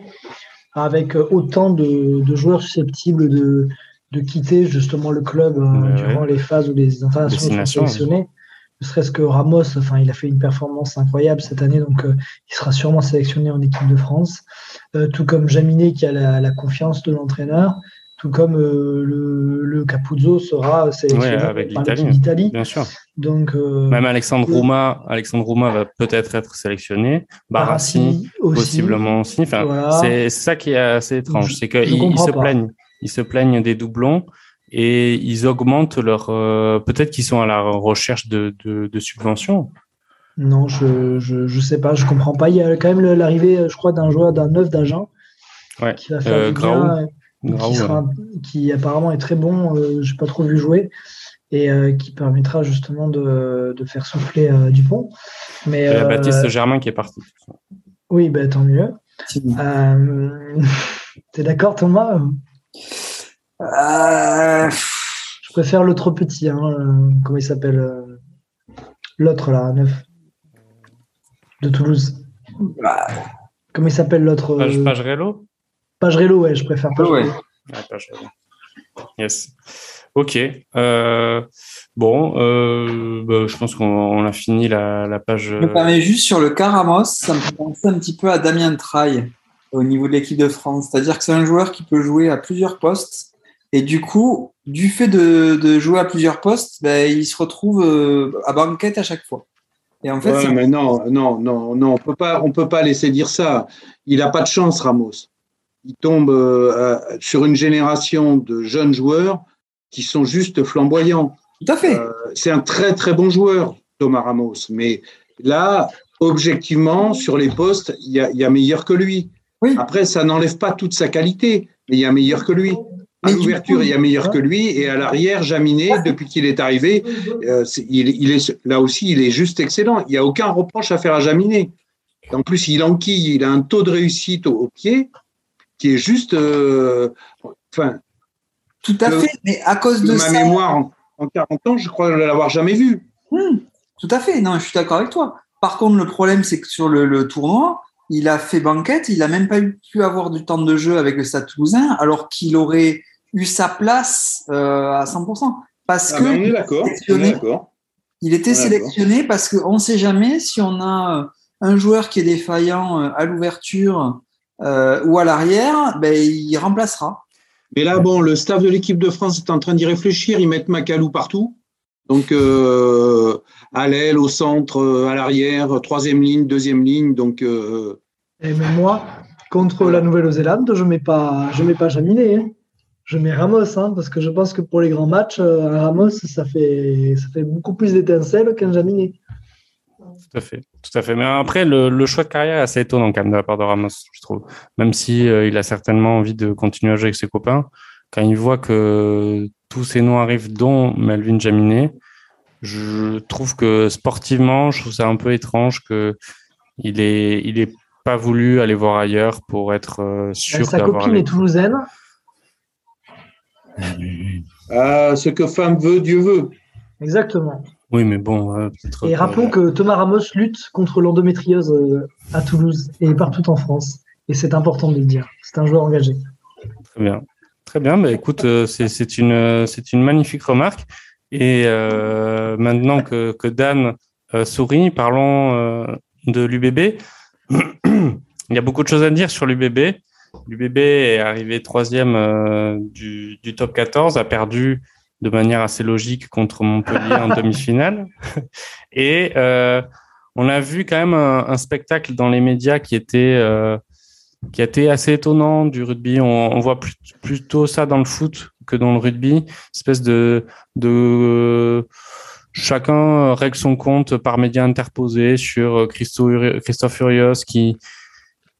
avec autant de, de joueurs susceptibles de de quitter justement le club durant les phases où les internationaux sont sélectionnés. Ne serait-ce que Ramos, enfin, il a fait une performance incroyable cette année, donc il sera sûrement sélectionné en équipe de France. tout comme Jaminet qui a la confiance de l'entraîneur tout comme euh, le, Capuzzo sera sélectionné avec l'Italie. Bien sûr. Donc, euh, Même Alexandre Rouma, Alexandre Rouma va peut-être être sélectionné. Barassi, possiblement aussi. Enfin, C'est ça qui est assez étrange. C'est qu'ils se plaignent. Ils se plaignent des doublons et ils augmentent leur. Euh, peut-être qu'ils sont à la recherche de, de, subventions. Non, je, je, sais pas, je comprends pas. Il y a quand même l'arrivée, je crois, d'un joueur d'un neuf d'agent ouais. qui va faire qui, apparemment est très bon, euh, je n'ai pas trop vu jouer, et euh, qui permettra justement de, de faire souffler euh, Dupont. Mais, Baptiste Germain qui est parti. Oui, bah, tant mieux. T'es d'accord, Thomas? Je préfère l'autre petit. Hein, comment il s'appelle L'autre, là, neuf. De Toulouse. Bah. Comment il s'appelle l'autre Pagerello? Pagerello, ouais, je préfère Pagerello. Yes. Ok. Euh, bon, euh, bah, je pense qu'on a fini la, page. Je me permets juste sur le Caramos, ça me fait penser un petit peu à Damien Traille au niveau de l'équipe de France. C'est-à-dire que c'est un joueur qui peut jouer à plusieurs postes. Et du coup, du fait de, jouer à plusieurs postes, ben, il se retrouve euh, à banquette à chaque fois. Et en fait, mais non, non, non, non, on peut pas, on peut pas laisser dire ça. Il n'a pas de chance, Ramos il tombe euh, sur une génération de jeunes joueurs qui sont juste flamboyants. Tout à fait. Euh, c'est un très très bon joueur, Thomas Ramos. Mais là, objectivement, sur les postes, il y a, meilleur que lui. Oui. Après, ça n'enlève pas toute sa qualité, mais il y a meilleur que lui. À l'ouverture, il y a meilleur que lui, et à l'arrière, Jaminé, depuis qu'il est arrivé, euh, il, est là aussi, il est juste excellent. Il n'y a aucun reproche à faire à Jaminé. En plus, il enquille, il a un taux de réussite au pied qui est juste. Euh, enfin. Tout à fait, mais à cause de, ma mémoire en, 40 ans, je crois ne l'avoir jamais vu. Hmm, tout à fait, non, je suis d'accord avec toi. Par contre, le problème, c'est que sur le, tournoi, il a fait banquette, il n'a même pas pu avoir du temps de jeu avec le Stade Toulousain, alors qu'il aurait eu sa place euh, à 100%. Parce ah, que on est d'accord. Il était sélectionné parce qu'on ne sait jamais si on a un joueur qui est défaillant euh, à l'ouverture euh, ou à l'arrière, ben, il remplacera. Mais là, bon, le staff de l'équipe de France est en train d'y réfléchir. Ils mettent Macalou partout. Donc, euh, à l'aile, au centre, euh, à l'arrière, troisième ligne, deuxième ligne. Donc, Et même moi, contre la Nouvelle-Zélande, je ne mets pas, je mets pas Jaminet. Hein. Je mets Ramos, hein, parce que je pense que pour les grands matchs, un Ramos, ça fait, ça fait beaucoup plus d'étincelles qu'un Jaminet. Tout à fait, tout à fait. Mais après, le, choix de carrière est assez étonnant quand même de la part de Ramos, je trouve. Même si euh, il a certainement envie de continuer à jouer avec ses copains, quand il voit que tous ces noms arrivent, dont Melvin Jaminet, je trouve que sportivement, je trouve ça un peu étrange que il est, il est pas voulu aller voir ailleurs pour être euh, sûr Sa copine est toulousaine. Ah, ce que femme veut, Dieu veut. Exactement. Oui, mais bon, euh, Et rappelons que Thomas Ramos lutte contre l'endométriose euh, à Toulouse et partout en France. Et c'est important de le dire. C'est un joueur engagé. Très bien. Très bien. Bah, écoute, euh, c'est une, une magnifique remarque. Et maintenant que, que Dan sourit, parlons de l'UBB. Il y a beaucoup de choses à dire sur l'UBB. L'UBB est arrivé troisième du, du top 14, a perdu de manière assez logique contre Montpellier en demi-finale. Et euh, on a vu quand même un, spectacle dans les médias qui était euh, qui a été assez étonnant du rugby. On, voit plutôt ça dans le foot que dans le rugby, espèce de de chacun règle son compte par médias interposés sur Christophe Furios qui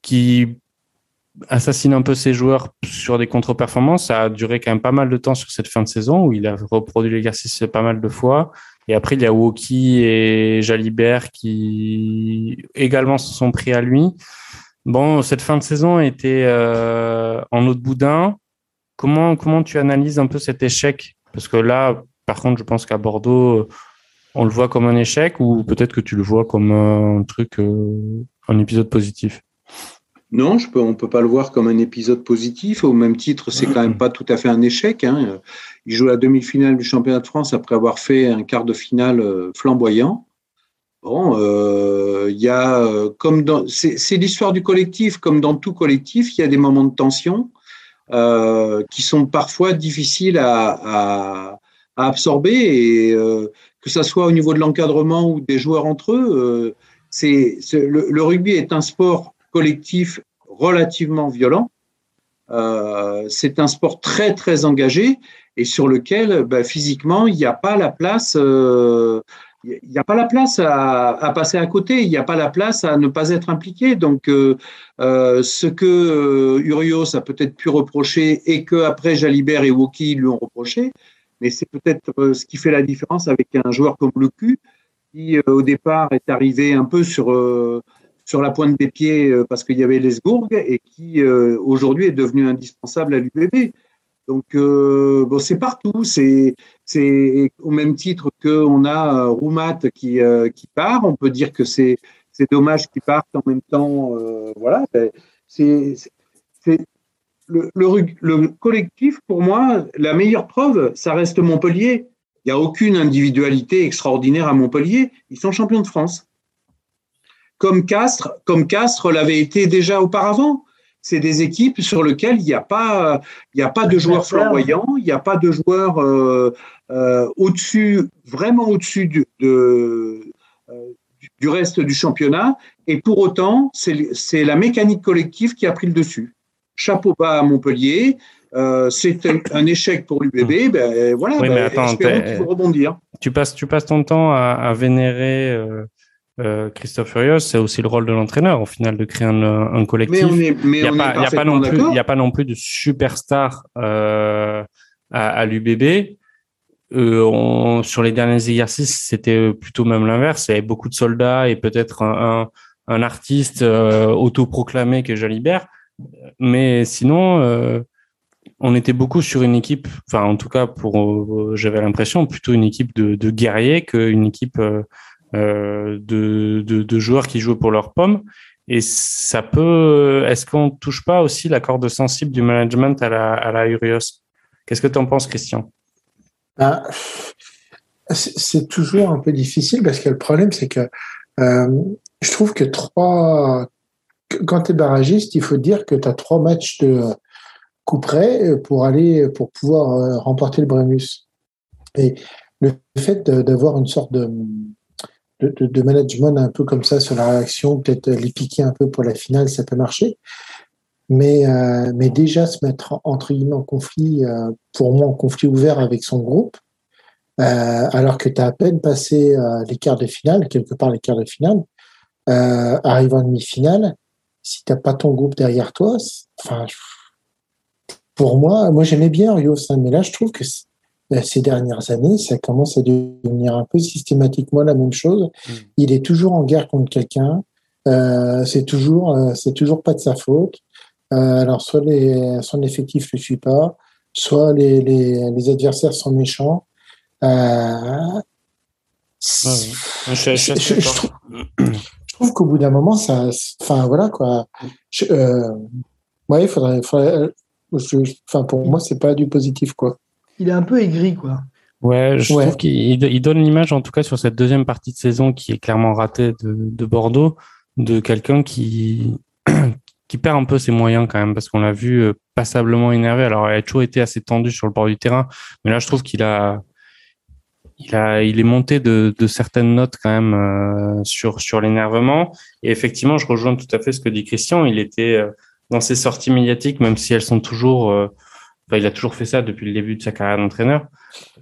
qui assassine un peu ses joueurs sur des contre-performances. Ça a duré quand même pas mal de temps sur cette fin de saison où il a reproduit l'exercice pas mal de fois. Et après, il y a Woki et Jalibert qui également se sont pris à lui. Bon, cette fin de saison a été euh, en eau de boudin. Comment, comment tu analyses un peu cet échec? Parce que là, par contre, je pense qu'à Bordeaux, on le voit comme un échec ou peut-être que tu le vois comme un truc, euh, un épisode positif Non, je peux, on ne peut pas le voir comme un épisode positif. Au même titre, c'est quand même pas tout à fait un échec. Hein. Il joue la demi-finale du championnat de France après avoir fait un quart de finale euh, flamboyant. Bon, euh, il y a euh, comme dans, c'est l'histoire du collectif, comme dans tout collectif, il y a des moments de tension qui sont parfois difficiles à, absorber et que ça soit au niveau de l'encadrement ou des joueurs entre eux, c'est le, rugby est un sport collectif relativement violent. c'est un sport très très engagé et sur lequel ben, physiquement il n'y a pas la place il n'y a pas la place à, passer à côté, il n'y a pas la place à ne pas être impliqué. Donc, euh, euh, ce que euh, Urios a peut-être pu reprocher et que après Jalibert et Woki lui ont reproché, mais c'est peut-être euh, ce qui fait la différence avec un joueur comme Lecu, qui au départ est arrivé un peu sur sur la pointe des pieds parce qu'il y avait Lesbourg et qui aujourd'hui est devenu indispensable à l'UBB. Donc, euh, bon, c'est partout. C'est, au même titre qu'on a euh, Roumat qui, euh, qui part. On peut dire que c'est, dommage qu'il parte en même temps. Euh, voilà. Ben, c'est, le, le, le, collectif, pour moi, la meilleure preuve, ça reste Montpellier. Il n'y a aucune individualité extraordinaire à Montpellier. Ils sont champions de France. Comme Castres, comme Castres l'avait été déjà auparavant c'est des équipes sur lesquelles il n'y a pas, il a pas de joueurs flamboyants, il n'y a pas de joueurs euh, euh, au-dessus, vraiment au-dessus du, de, euh, du reste du championnat. Et pour autant, c'est la mécanique collective qui a pris le dessus. Chapeau bas à Montpellier. Euh, c'est un, un, échec pour l'UBB. Ben voilà, oui, ben, mais attends, qu'il faut rebondir. Tu passes, tu passes ton temps à, à vénérer euh, euh, Christophe Furios, c'est aussi le rôle de l'entraîneur au final de créer un, un collectif. Mais on est, mais il n'y a, pas, a non plus, d'accord. il y a pas non plus de superstar euh, à, à l'UBB. Euh, on, sur les derniers exercices, c'était plutôt même l'inverse. Il y avait beaucoup de soldats et peut-être un, un, un, artiste autoproclamé que Jalibert. Mais sinon, on était beaucoup sur une équipe, enfin en tout cas pour, j'avais l'impression plutôt une équipe de, de guerriers qu'une équipe de, de, de, joueurs qui jouent pour leurs pommes. Et ça peut. Est-ce qu'on touche pas aussi la corde sensible du management à la, à la Urios? Qu'est-ce que tu en penses, Christian? Ben, C'est toujours un peu difficile parce que le problème, c'est que euh, je trouve que trois. Quand tu es barragiste, il faut dire que tu as trois matchs de coup près pour aller pour pouvoir remporter le Brennus. Et le fait d'avoir une sorte de de, management un peu comme ça sur la réaction, peut-être les piquer un peu pour la finale, ça peut marcher. Mais, euh, mais déjà se mettre entre guillemets en conflit, euh, pour moi en conflit ouvert avec son groupe, euh, alors que tu as à peine passé les quarts de finale, quelque part les quarts de finale, arrivant en demi-finale, si t'as pas ton groupe derrière toi, pour moi, moi j'aimais bien Rio mais là je trouve que ces dernières années, ça commence à devenir un peu systématiquement la même chose. Mmh. Il est toujours en guerre contre quelqu'un. Euh, c'est toujours, euh, c'est toujours pas de sa faute. Euh, alors soit les, son effectif le suit pas, soit les, les, les adversaires sont méchants. Euh, je, je, je, je, trouve, trouve qu'au bout d'un moment, ça, enfin voilà quoi. ouais, il faudrait, faudrait enfin pour moi, c'est pas du positif quoi il est un peu aigri, quoi. Ouais, je ouais. trouve qu'il il donne l'image, en tout cas sur cette deuxième partie de saison qui est clairement ratée de, de Bordeaux, de quelqu'un qui qui perd un peu ses moyens quand même, parce qu'on l'a vu euh, passablement énervé. Alors, il a toujours été assez tendu sur le bord du terrain, mais là, je trouve qu'il a il a il est monté de, de certaines notes quand même euh, sur sur l'énervement. Et effectivement, je rejoins tout à fait ce que dit Christian. Il était euh, dans ses sorties médiatiques, même si elles sont toujours euh, Il a toujours fait ça depuis le début de sa carrière d'entraîneur.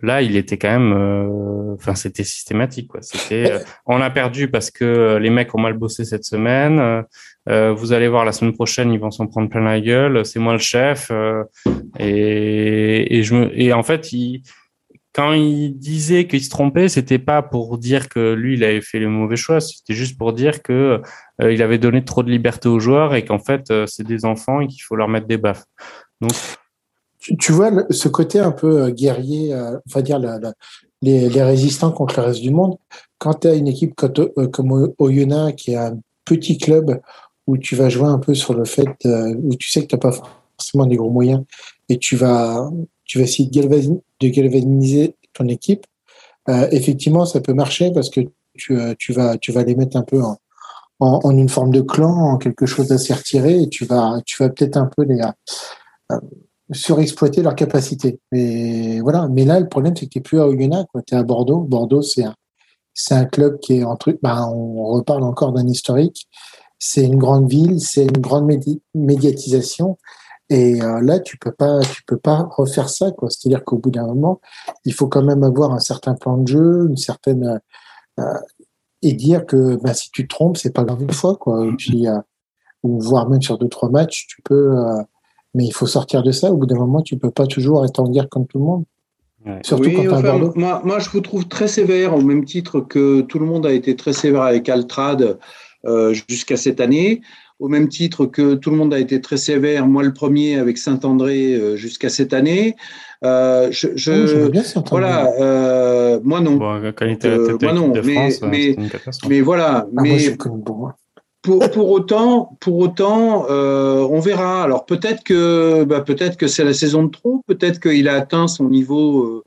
Là, il était quand même, euh, enfin, c'était systématique, quoi. C'était, euh, on a perdu parce que les mecs ont mal bossé cette semaine. Euh, vous allez voir la semaine prochaine, ils vont s'en prendre plein la gueule. C'est moi le chef. et, et je me, et en fait, il, quand il disait qu'il se trompait, c'était pas pour dire que lui il avait fait le mauvais choix, c'était juste pour dire que euh, il avait donné trop de liberté aux joueurs et qu'en fait euh, c'est des enfants et qu'il faut leur mettre des baffes. Donc tu, vois ce côté un peu guerrier, euh, on va dire les, les, résistants contre le reste du monde. Quand tu as une équipe comme, comme Oyonnax, qui est un petit club où tu vas jouer un peu sur le fait où tu sais que tu n'as pas forcément des gros moyens et tu vas, tu vas essayer de galvaniser, ton équipe, euh, effectivement, ça peut marcher parce que tu, euh, tu, vas, tu vas les mettre un peu en, en, une forme de clan, en quelque chose d'assez retiré, et tu vas, tu vas peut-être un peu les euh, surexploiter leur capacité. Mais voilà. Mais là, le problème, c'est que tu n'es plus à Oyonnax, tu es à Bordeaux. Bordeaux, c'est un, un club qui est entre, bah, on reparle encore d'un historique. C'est une grande ville, c'est une grande médiatisation. Et euh, là, tu peux peux pas refaire ça. C'est-à-dire qu'au bout d'un moment, il faut quand même avoir un certain plan de jeu, une certaine euh, et dire que bah, si tu te trompes, c'est pas grave une fois, quoi. Puis, euh, ou voire même sur deux trois matchs, tu peux. Mais il faut sortir de ça. Au bout d'un moment, tu peux pas toujours être en guerre comme tout le monde. Surtout quand enfin, moi, moi, je vous trouve très sévère, au même titre que tout le monde a été très sévère avec Altrad jusqu'à cette année au même titre que tout le monde a été très sévère, moi le premier avec Saint-André euh, jusqu'à cette année. Euh, je, je oh, voilà, euh, moi non. Bon, quand il était euh, moi non, mais, France, mais, mais, voilà, ah, mais pour, pour autant, pour autant, euh, on verra. Alors peut-être que, bah, peut-être que c'est la saison de trop, peut-être qu'il a atteint son niveau,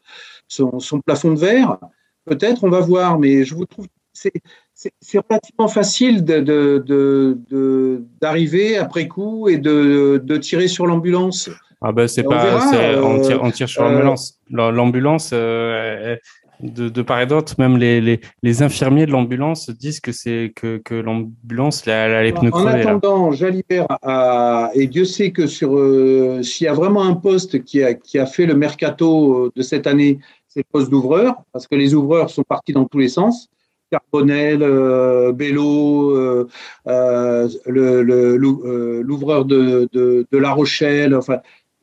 son, son plafond de verre. Peut-être, on va voir, mais je vous trouve c'est c'est relativement facile d'arriver de, de, après coup et de, tirer sur l'ambulance. Ah ben c'est pas, on, tire, on, tire, sur euh, l'ambulance. L'ambulance, euh, de, part et d'autre, même les, les, les, infirmiers de l'ambulance disent que c'est que, que l'ambulance a les pneus En attendant, Jalibert a, et Dieu sait que sur euh, s'il y a vraiment un poste qui a, qui a fait le mercato de cette année, c'est le poste d'ouvreur, parce que les ouvreurs sont partis dans tous les sens. Carbonel, euh, Bello, euh, euh, l'ouvreur de, La Rochelle. Enfin,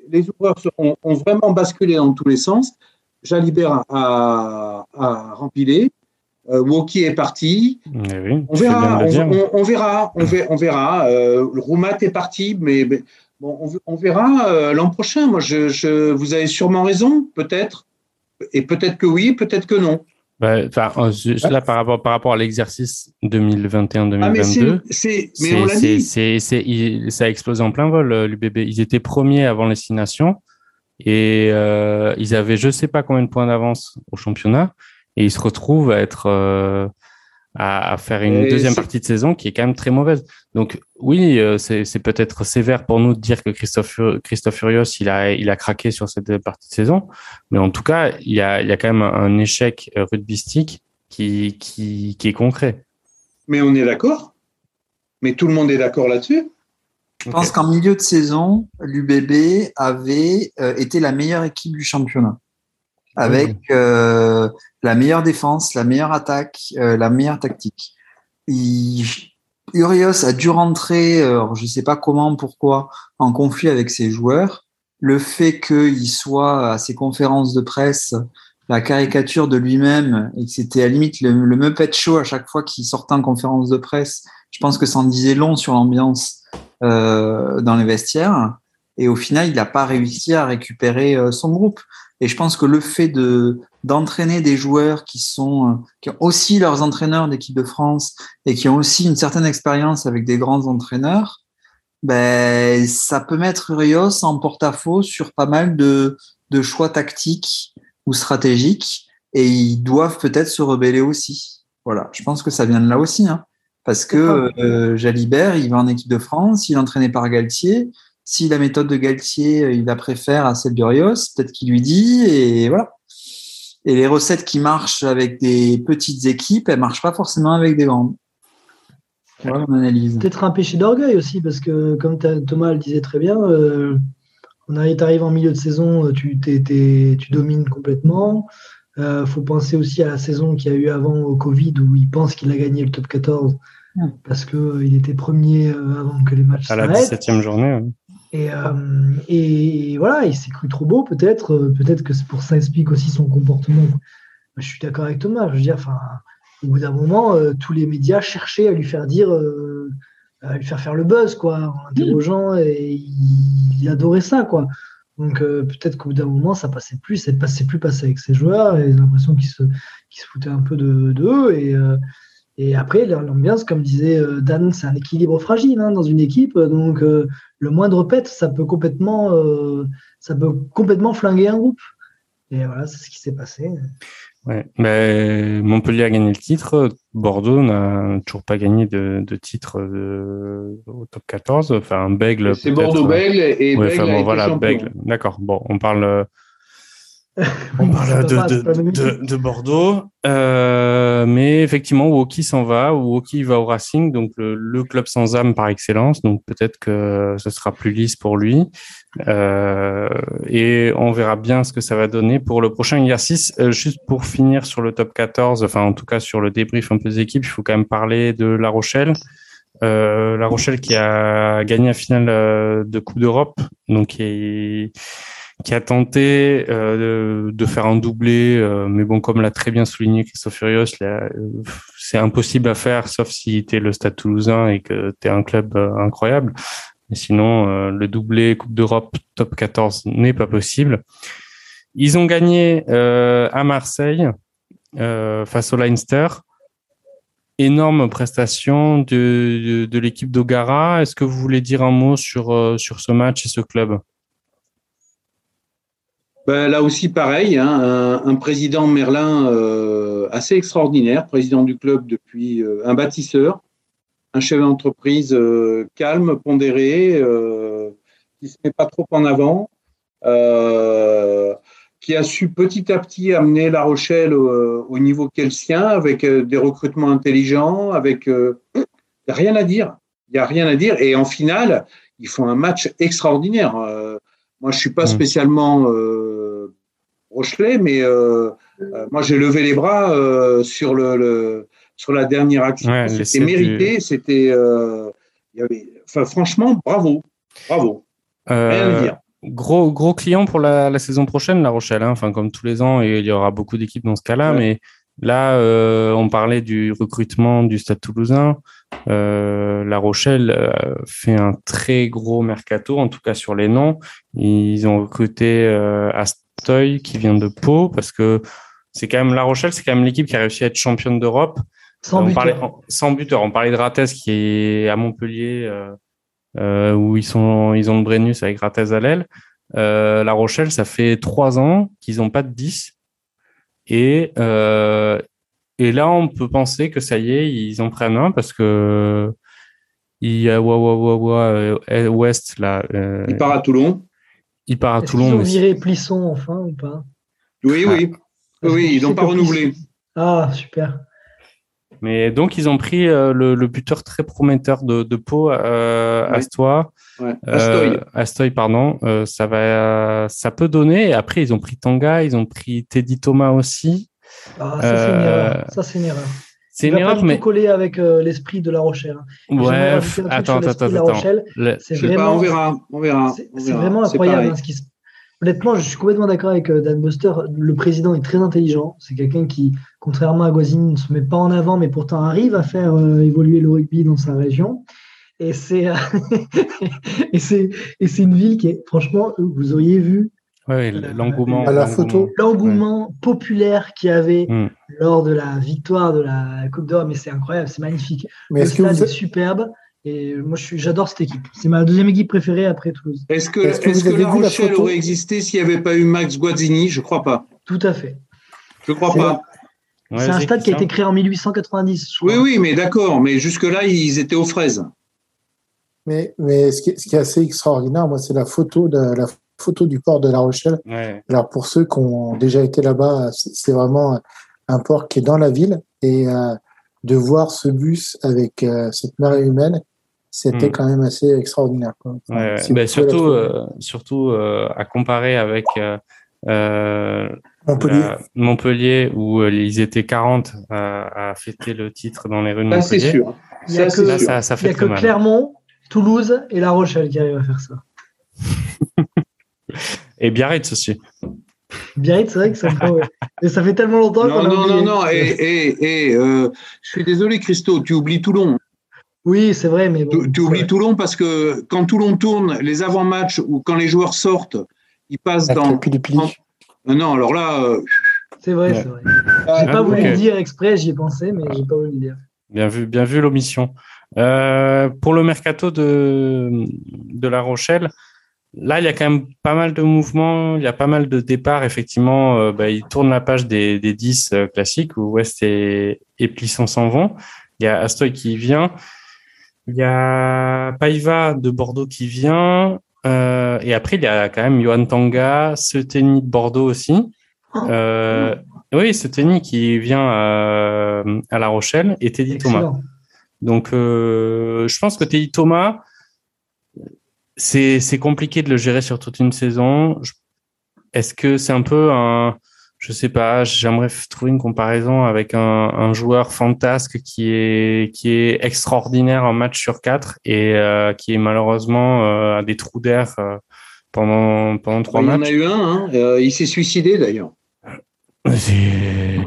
les ouvreurs ont, vraiment basculé dans tous les sens. Jalibert a, a, rempilé. Woki est parti. on, verra, on, verra, on, verra, le Roumat est parti, mais, bon, on, verra l'an prochain. Moi, je, vous avez sûrement raison, peut-être, et peut-être que oui, peut-être que non. Bah, juste là, par rapport, par rapport à l'exercice 2021-2022, ah, ça a explosé en plein vol, euh, l'UBB. Ils étaient premiers avant l'estimation et euh, ils avaient je sais pas combien de points d'avance au championnat et ils se retrouvent à être euh, à, faire une deuxième partie de saison qui est quand même très mauvaise. Donc oui, euh, c'est peut-être sévère pour nous de dire que Christophe, Christophe Furios, il a, il a craqué sur cette partie de saison, mais en tout cas, il y a, il y a quand même un échec rugbystique qui, qui, qui est concret. Mais on est d'accord Mais tout le monde est d'accord là-dessus je pense qu'en milieu de saison, l'UBB avait euh, été la meilleure équipe du championnat avec euh, la meilleure défense, la meilleure attaque, euh, la meilleure tactique. Urios a dû rentrer, euh, je ne sais pas comment, pourquoi, en conflit avec ses joueurs. Le fait qu'il soit à ses conférences de presse la caricature de lui-même et que c'était à la limite le, le Muppet Show à chaque fois qu'il sortait en conférence de presse, je pense que ça en disait long sur l'ambiance euh, dans les vestiaires. Et au final, il n'a pas réussi à récupérer son groupe. Et je pense que le fait de d'entraîner des joueurs qui sont euh, qui ont aussi leurs entraîneurs d'équipe de France et qui ont aussi une certaine expérience avec des grands entraîneurs, ben ça peut mettre Rios en porte-à-faux sur pas mal de de choix tactiques ou stratégiques et ils doivent peut-être se rebeller aussi. Voilà, je pense que ça vient de là aussi, hein, parce que euh, Jalibert, il va en équipe de France, il est entraîné par Galtier, si la méthode de Galtier, euh, il la préfère à celle de Rios, peut-être qu'il lui dit, et voilà. Et les recettes qui marchent avec des petites équipes, elles marchent pas forcément avec des grandes. Voilà mon analyse. Peut-être un péché d'orgueil aussi, parce que comme Thomas le disait très bien, euh, on arrive, en milieu de saison, tu domines complètement. Il faut penser aussi à la saison qu'il y a eu avant au Covid, où il pense qu'il a gagné le top 14 parce qu'il était premier avant que les matchs À la 17e journée. Euh, et, voilà, il s'est cru trop beau, peut-être. Euh, peut-être que c'est pour ça explique aussi son comportement. Je suis d'accord avec Thomas. Je veux dire, enfin, au bout d'un moment, euh, tous les médias cherchaient à lui faire dire, à lui faire faire le buzz, quoi, en interrogeant, et il, adorait ça, quoi. Donc peut-être qu'au bout d'un moment, ça passait plus, ça passait plus passer avec ses joueurs, et j'ai l'impression qu'il se, se foutait un peu de, de eux. Et, Et après, l'ambiance, comme disait euh, Dan, c'est un équilibre fragile hein, dans une équipe. Donc, euh, le moindre pet, ça peut complètement, euh, ça peut complètement flinguer un groupe. Et voilà, c'est ce qui s'est passé. Ouais. Mais Montpellier a gagné le titre. Bordeaux n'a toujours pas gagné de, de titre de, au top 14. Enfin, Bègle. C'est Bordeaux-Bègle et ouais, Bègle enfin, bon, a voilà. Bègle. D'accord. Bon, on parle. On parle de, de, de, de Bordeaux. Euh, mais effectivement, Woki s'en va. Woki va au Racing, donc le, le club sans âme par excellence. Donc peut-être que ce sera plus lisse pour lui. Euh, et on verra bien ce que ça va donner pour le prochain exercice. Euh, juste pour finir sur le top 14, enfin en tout cas sur le débrief un peu des équipes, il faut quand même parler de La Rochelle. Euh, la Rochelle qui a gagné la finale euh, de Coupe d'Europe, donc qui, qui a tenté euh, de, faire un doublé, euh, mais bon, comme l'a très bien souligné Christophe Furios, euh, c'est impossible à faire, sauf si tu es le Stade Toulousain et que tu es un club euh, incroyable. Mais sinon, euh, le doublé Coupe d'Europe top 14 n'est pas possible. Ils ont gagné à Marseille face au Leinster. Énorme prestation de, de, de l'équipe d'Ogara. Est-ce que vous voulez dire un mot sur, sur ce match et ce club? Ben, là aussi, pareil, hein, un, un président Merlin euh, assez extraordinaire, président du club depuis euh, un bâtisseur, un chef d'entreprise euh, calme, pondéré, qui se met pas trop en avant, qui a su petit à petit amener La Rochelle au, au niveau qu'est le sien, avec des recrutements intelligents, avec il n'y a rien à dire, il y a rien à dire, et en finale, ils font un match extraordinaire. Moi, je suis pas Mm. spécialement euh, Rochelet, mais euh, euh, moi, j'ai levé les bras euh, sur le, le- sur la dernière action. Ouais, c'était mérité, c'était. enfin, franchement, bravo, bravo. Rien à dire. Gros, gros client pour la, la saison prochaine, La Rochelle. hein. Enfin, comme tous les ans, et il y aura beaucoup d'équipes dans ce cas-là. Ouais. Mais là, on parlait du recrutement du Stade Toulousain. Euh, la Rochelle euh, fait un très gros mercato, en tout cas sur les noms. Ils ont recruté euh, Qui vient de Pau parce que c'est quand même La Rochelle, c'est quand même l'équipe qui a réussi à être championne d'Europe. Sans on buteur. parlait, sans buteur. On parlait de Rates qui est à Montpellier, euh, euh, où ils sont, ils ont le Brennus avec Rates à l'aile. Euh, la Rochelle, ça fait trois ans qu'ils n'ont pas de 10. Et, euh, et là, on peut penser que ça y est, ils en prennent un parce que il y a euh, West, là, euh, Il part à Toulon. Il part à Toulon. qu'ils ont viré Plisson enfin ou pas Oui, oui. Parce Oui, ils n'ont pas renouvelé. Ah, super. Mais donc, ils ont pris euh, le, le buteur très prometteur de, de Pau, euh, Ouais. Astoy. Ouais. Euh, Astoy. Astoy, pardon. Euh, ça va, ça peut donner. Et après, ils ont pris Tonga, ils ont pris Teddy Thomas aussi. Ah, ça, c'est une erreur. Ça, c'est une erreur. C'est une erreur, mais coller avec euh, l'esprit de La Rochelle. hein. Ouais. Attends, attends, attends. Rochelle. Le- C'est Je sais pas, vraiment, on verra. On verra. c'est vraiment incroyable. hein, ce qui se- Honnêtement, je suis complètement d'accord avec euh, Dan Buster. Le président est très intelligent. C'est quelqu'un qui, contrairement à Guazine, ne se met pas en avant, mais pourtant arrive à faire euh, évoluer le rugby dans sa région. Et c'est euh, et c'est et c'est une ville qui est franchement, vous auriez vu Ouais, l'engouement. À la l'engouement. photo. l'engouement populaire qu'il y avait Mm. lors de la victoire de la Coupe d'Or. Mais c'est incroyable, c'est magnifique. Mais le est-ce que stade vous est superbe. Et moi, j'adore cette équipe. C'est ma deuxième équipe préférée après Toulouse. Est-ce que, Est-ce que vous que avez La Rochelle aurait existé s'il n'y avait pas eu Max Guazzini? Je crois pas. Tout à fait. Je crois C'est pas. Ouais, c'est un stade qui a été créé en 1890. je Oui, crois. oui, mais d'accord. Mais jusque-là, ils étaient aux fraises. Mais, mais ce, qui est, ce qui est assez extraordinaire, moi, c'est la photo de la photo du port de La Rochelle. Ouais. Alors pour ceux qui ont déjà été là-bas, c'est vraiment un port qui est dans la ville et euh, de voir ce bus avec euh, cette marée humaine, c'était Mm. quand même assez extraordinaire. quoi. Enfin, Ouais, si vous pouvez la surtout, euh, euh, à comparer avec euh, euh, Montpellier. la- Montpellier, où euh, ils étaient 40 à, à fêter le titre dans les rues de Là, c'est Montpellier. sûr. Il y a que- Là, sûr. ça, ça Il n'y fait a que. Clermont, Toulouse et La Rochelle qui arrivent à faire ça. Et Biarritz aussi. Biarritz, c'est vrai que ça me ouais. Et ça fait tellement longtemps Non, qu'on a non, non, oublié. non. Et, et, et, euh, je suis désolé, Christo, tu oublies Toulon. Oui, c'est vrai, mais bon. Tu, tu oublies Toulon parce que quand Toulon tourne, les avant-matchs ou quand les joueurs sortent, ils passent Avec dans. le Non, alors là, euh, C'est vrai, Ouais. c'est vrai. ah, J'ai pas Ah, voulu ok. le dire exprès, j'y ai pensé, mais j'ai pas voulu le dire. Bien vu, bien vu l'omission. Euh, pour le mercato de, de La Rochelle, là, il y a quand même pas mal de mouvements, il y a pas mal de départs. Effectivement, euh, bah, ils tournent la page des, des 10 euh, classiques où West et, et Plisson s'en vont. Il y a Astoy qui vient. Il y a Paiva de Bordeaux qui vient. Euh, et après, il y a quand même Johan Tanga, Seteni de Bordeaux aussi. Euh, oui, Seteni qui vient à, à La Rochelle et Teddy Thomas. Donc, euh, je pense que Teddy Thomas, c'est c'est compliqué de le gérer sur toute une saison. Est-ce que c'est un peu un, je sais pas, j'aimerais trouver une comparaison avec un, un joueur fantasque qui est qui est extraordinaire en match sur quatre et euh, qui est malheureusement euh, a des trous d'air euh, pendant pendant trois Il y en matchs. a eu un, hein. Euh, il s'est suicidé d'ailleurs. C'est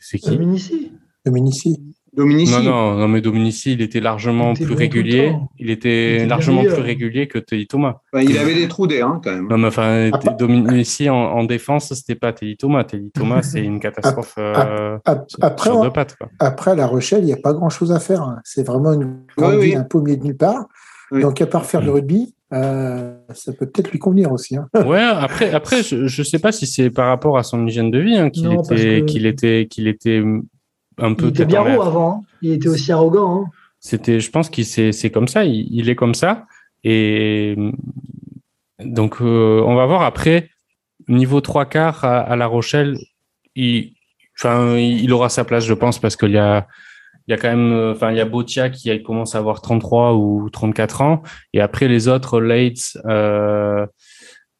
c'est qui? Dominici. Dominici. Dominici. Non, non, non, mais Dominici, il était largement Il était plus bon régulier. Il Il était largement meilleur. plus régulier que Teddy Thomas. Enfin, il avait des trous d'air hein, quand même. Non, mais enfin, Ah, Dominici en, en défense, c'était pas Teddy Thomas. Teddy Thomas, c'est une catastrophe euh, sur- Après, sur deux pattes. Quoi. après, La Rochelle, il n'y a pas grand-chose à faire. hein. C'est vraiment une grande Oui, oui. ville un milieu de nulle part. Oui. Donc, à part faire du rugby, euh, ça peut peut-être lui convenir aussi. hein. Ouais, après, après, je, je sais pas si c'est par rapport à son hygiène de vie hein, qu'il était, que- qu'il était, qu'il était un peu Il était bien haut avant. Il était aussi arrogant. hein. C'était, je pense qu'il c'est, c'est comme ça. Il, il est comme ça. Et donc, euh, on va voir après niveau trois quarts à, à La Rochelle. Il, enfin, il aura sa place, je pense, parce qu'il y a, il y a quand même, enfin, il y a Botia qui commence à avoir 33 ou 34 ans, et après les autres, Leitz, euh,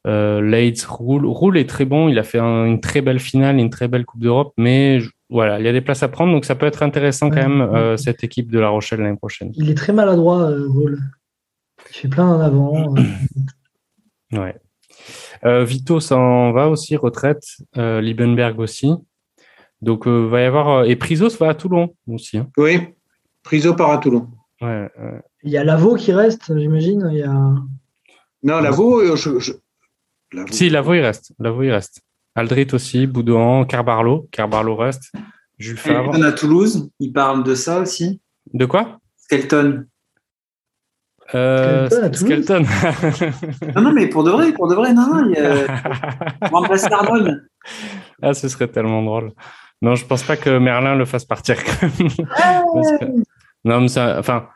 euh, Leitz, Roule, Roule est très bon. Il a fait un- une très belle finale, une très belle Coupe d'Europe, mais je- voilà, il y a des places à prendre, donc ça peut être intéressant quand Ouais. même euh, cette équipe de La Rochelle l'année prochaine. Il est très maladroit, euh. Il fait plein en avant. euh. Ouais. Euh, Vito s'en va aussi, retraite. Euh, Liebenberg aussi. Donc, euh, va y avoir. euh, Et Prisos va à Toulon aussi. hein. Oui. Priso part à Toulon. Ouais. Il y a Lavaux qui reste, j'imagine. Il y a... Non, Lavaux, je, je... Lavaux. Si, Lavo, il reste. Lavo, il reste. Aldrit aussi, Boudouan, Carbarlo. Carbarlo reste. Jules Favre. Skelton à Toulouse, il parle de ça aussi. De quoi? Skelton. euh, Skelton à Toulouse? Skelton. Non, non, mais pour de vrai, pour de vrai, non, non, il a... Arnold. ah, ce serait tellement drôle. Non, je pense pas que Merlin le fasse partir. que- Non, mais ça, enfin,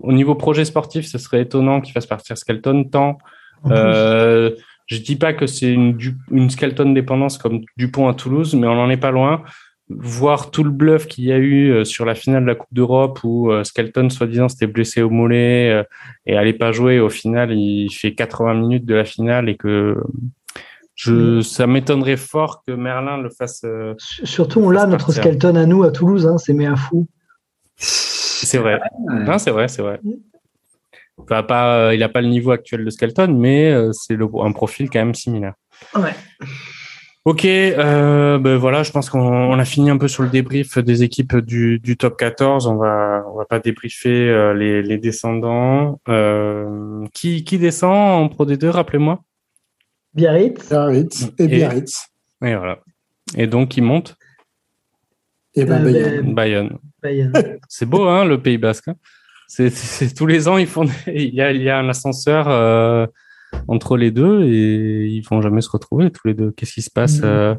au niveau projet sportif, ce serait étonnant qu'il fasse partir Skelton tant. Euh, je dis pas que c'est une, une Skelton dépendance comme Dupont à Toulouse, mais on n'en est pas loin. Voir tout le bluff qu'il y a eu euh, sur la finale de la Coupe d'Europe où euh, Skelton, soi-disant, s'était blessé au mollet euh, et allait pas jouer. Au final, il fait 80 minutes de la finale et que je, ça m'étonnerait fort que Merlin le fasse. euh, Surtout, on l'a, notre. Skelton à nous, à Toulouse. Hein, c'est méa fou. C'est vrai. Ouais. Non, c'est vrai, c'est vrai. Enfin, pas, euh, il n'a pas le niveau actuel de Skelton, mais euh, c'est le- un profil quand même similaire. Ouais. Ok, euh, ben voilà, je pense qu'on on a fini un peu sur le débrief des équipes du, du top 14. On va, on va pas débriefer euh, les, les descendants. Euh, qui, qui descend en Pro D2, rappelez-moi? Biarritz. Biarritz et Biarritz. Et voilà. Et donc, qui monte? Et ben, Euh, Bayonne. Bayonne. Bayern. C'est beau, hein, le Pays Basque. C'est, tous les ans, ils font, des- il y a, il y a un ascenseur euh, entre les deux et ils vont jamais se retrouver tous les deux. Qu'est-ce qui se passe, euh,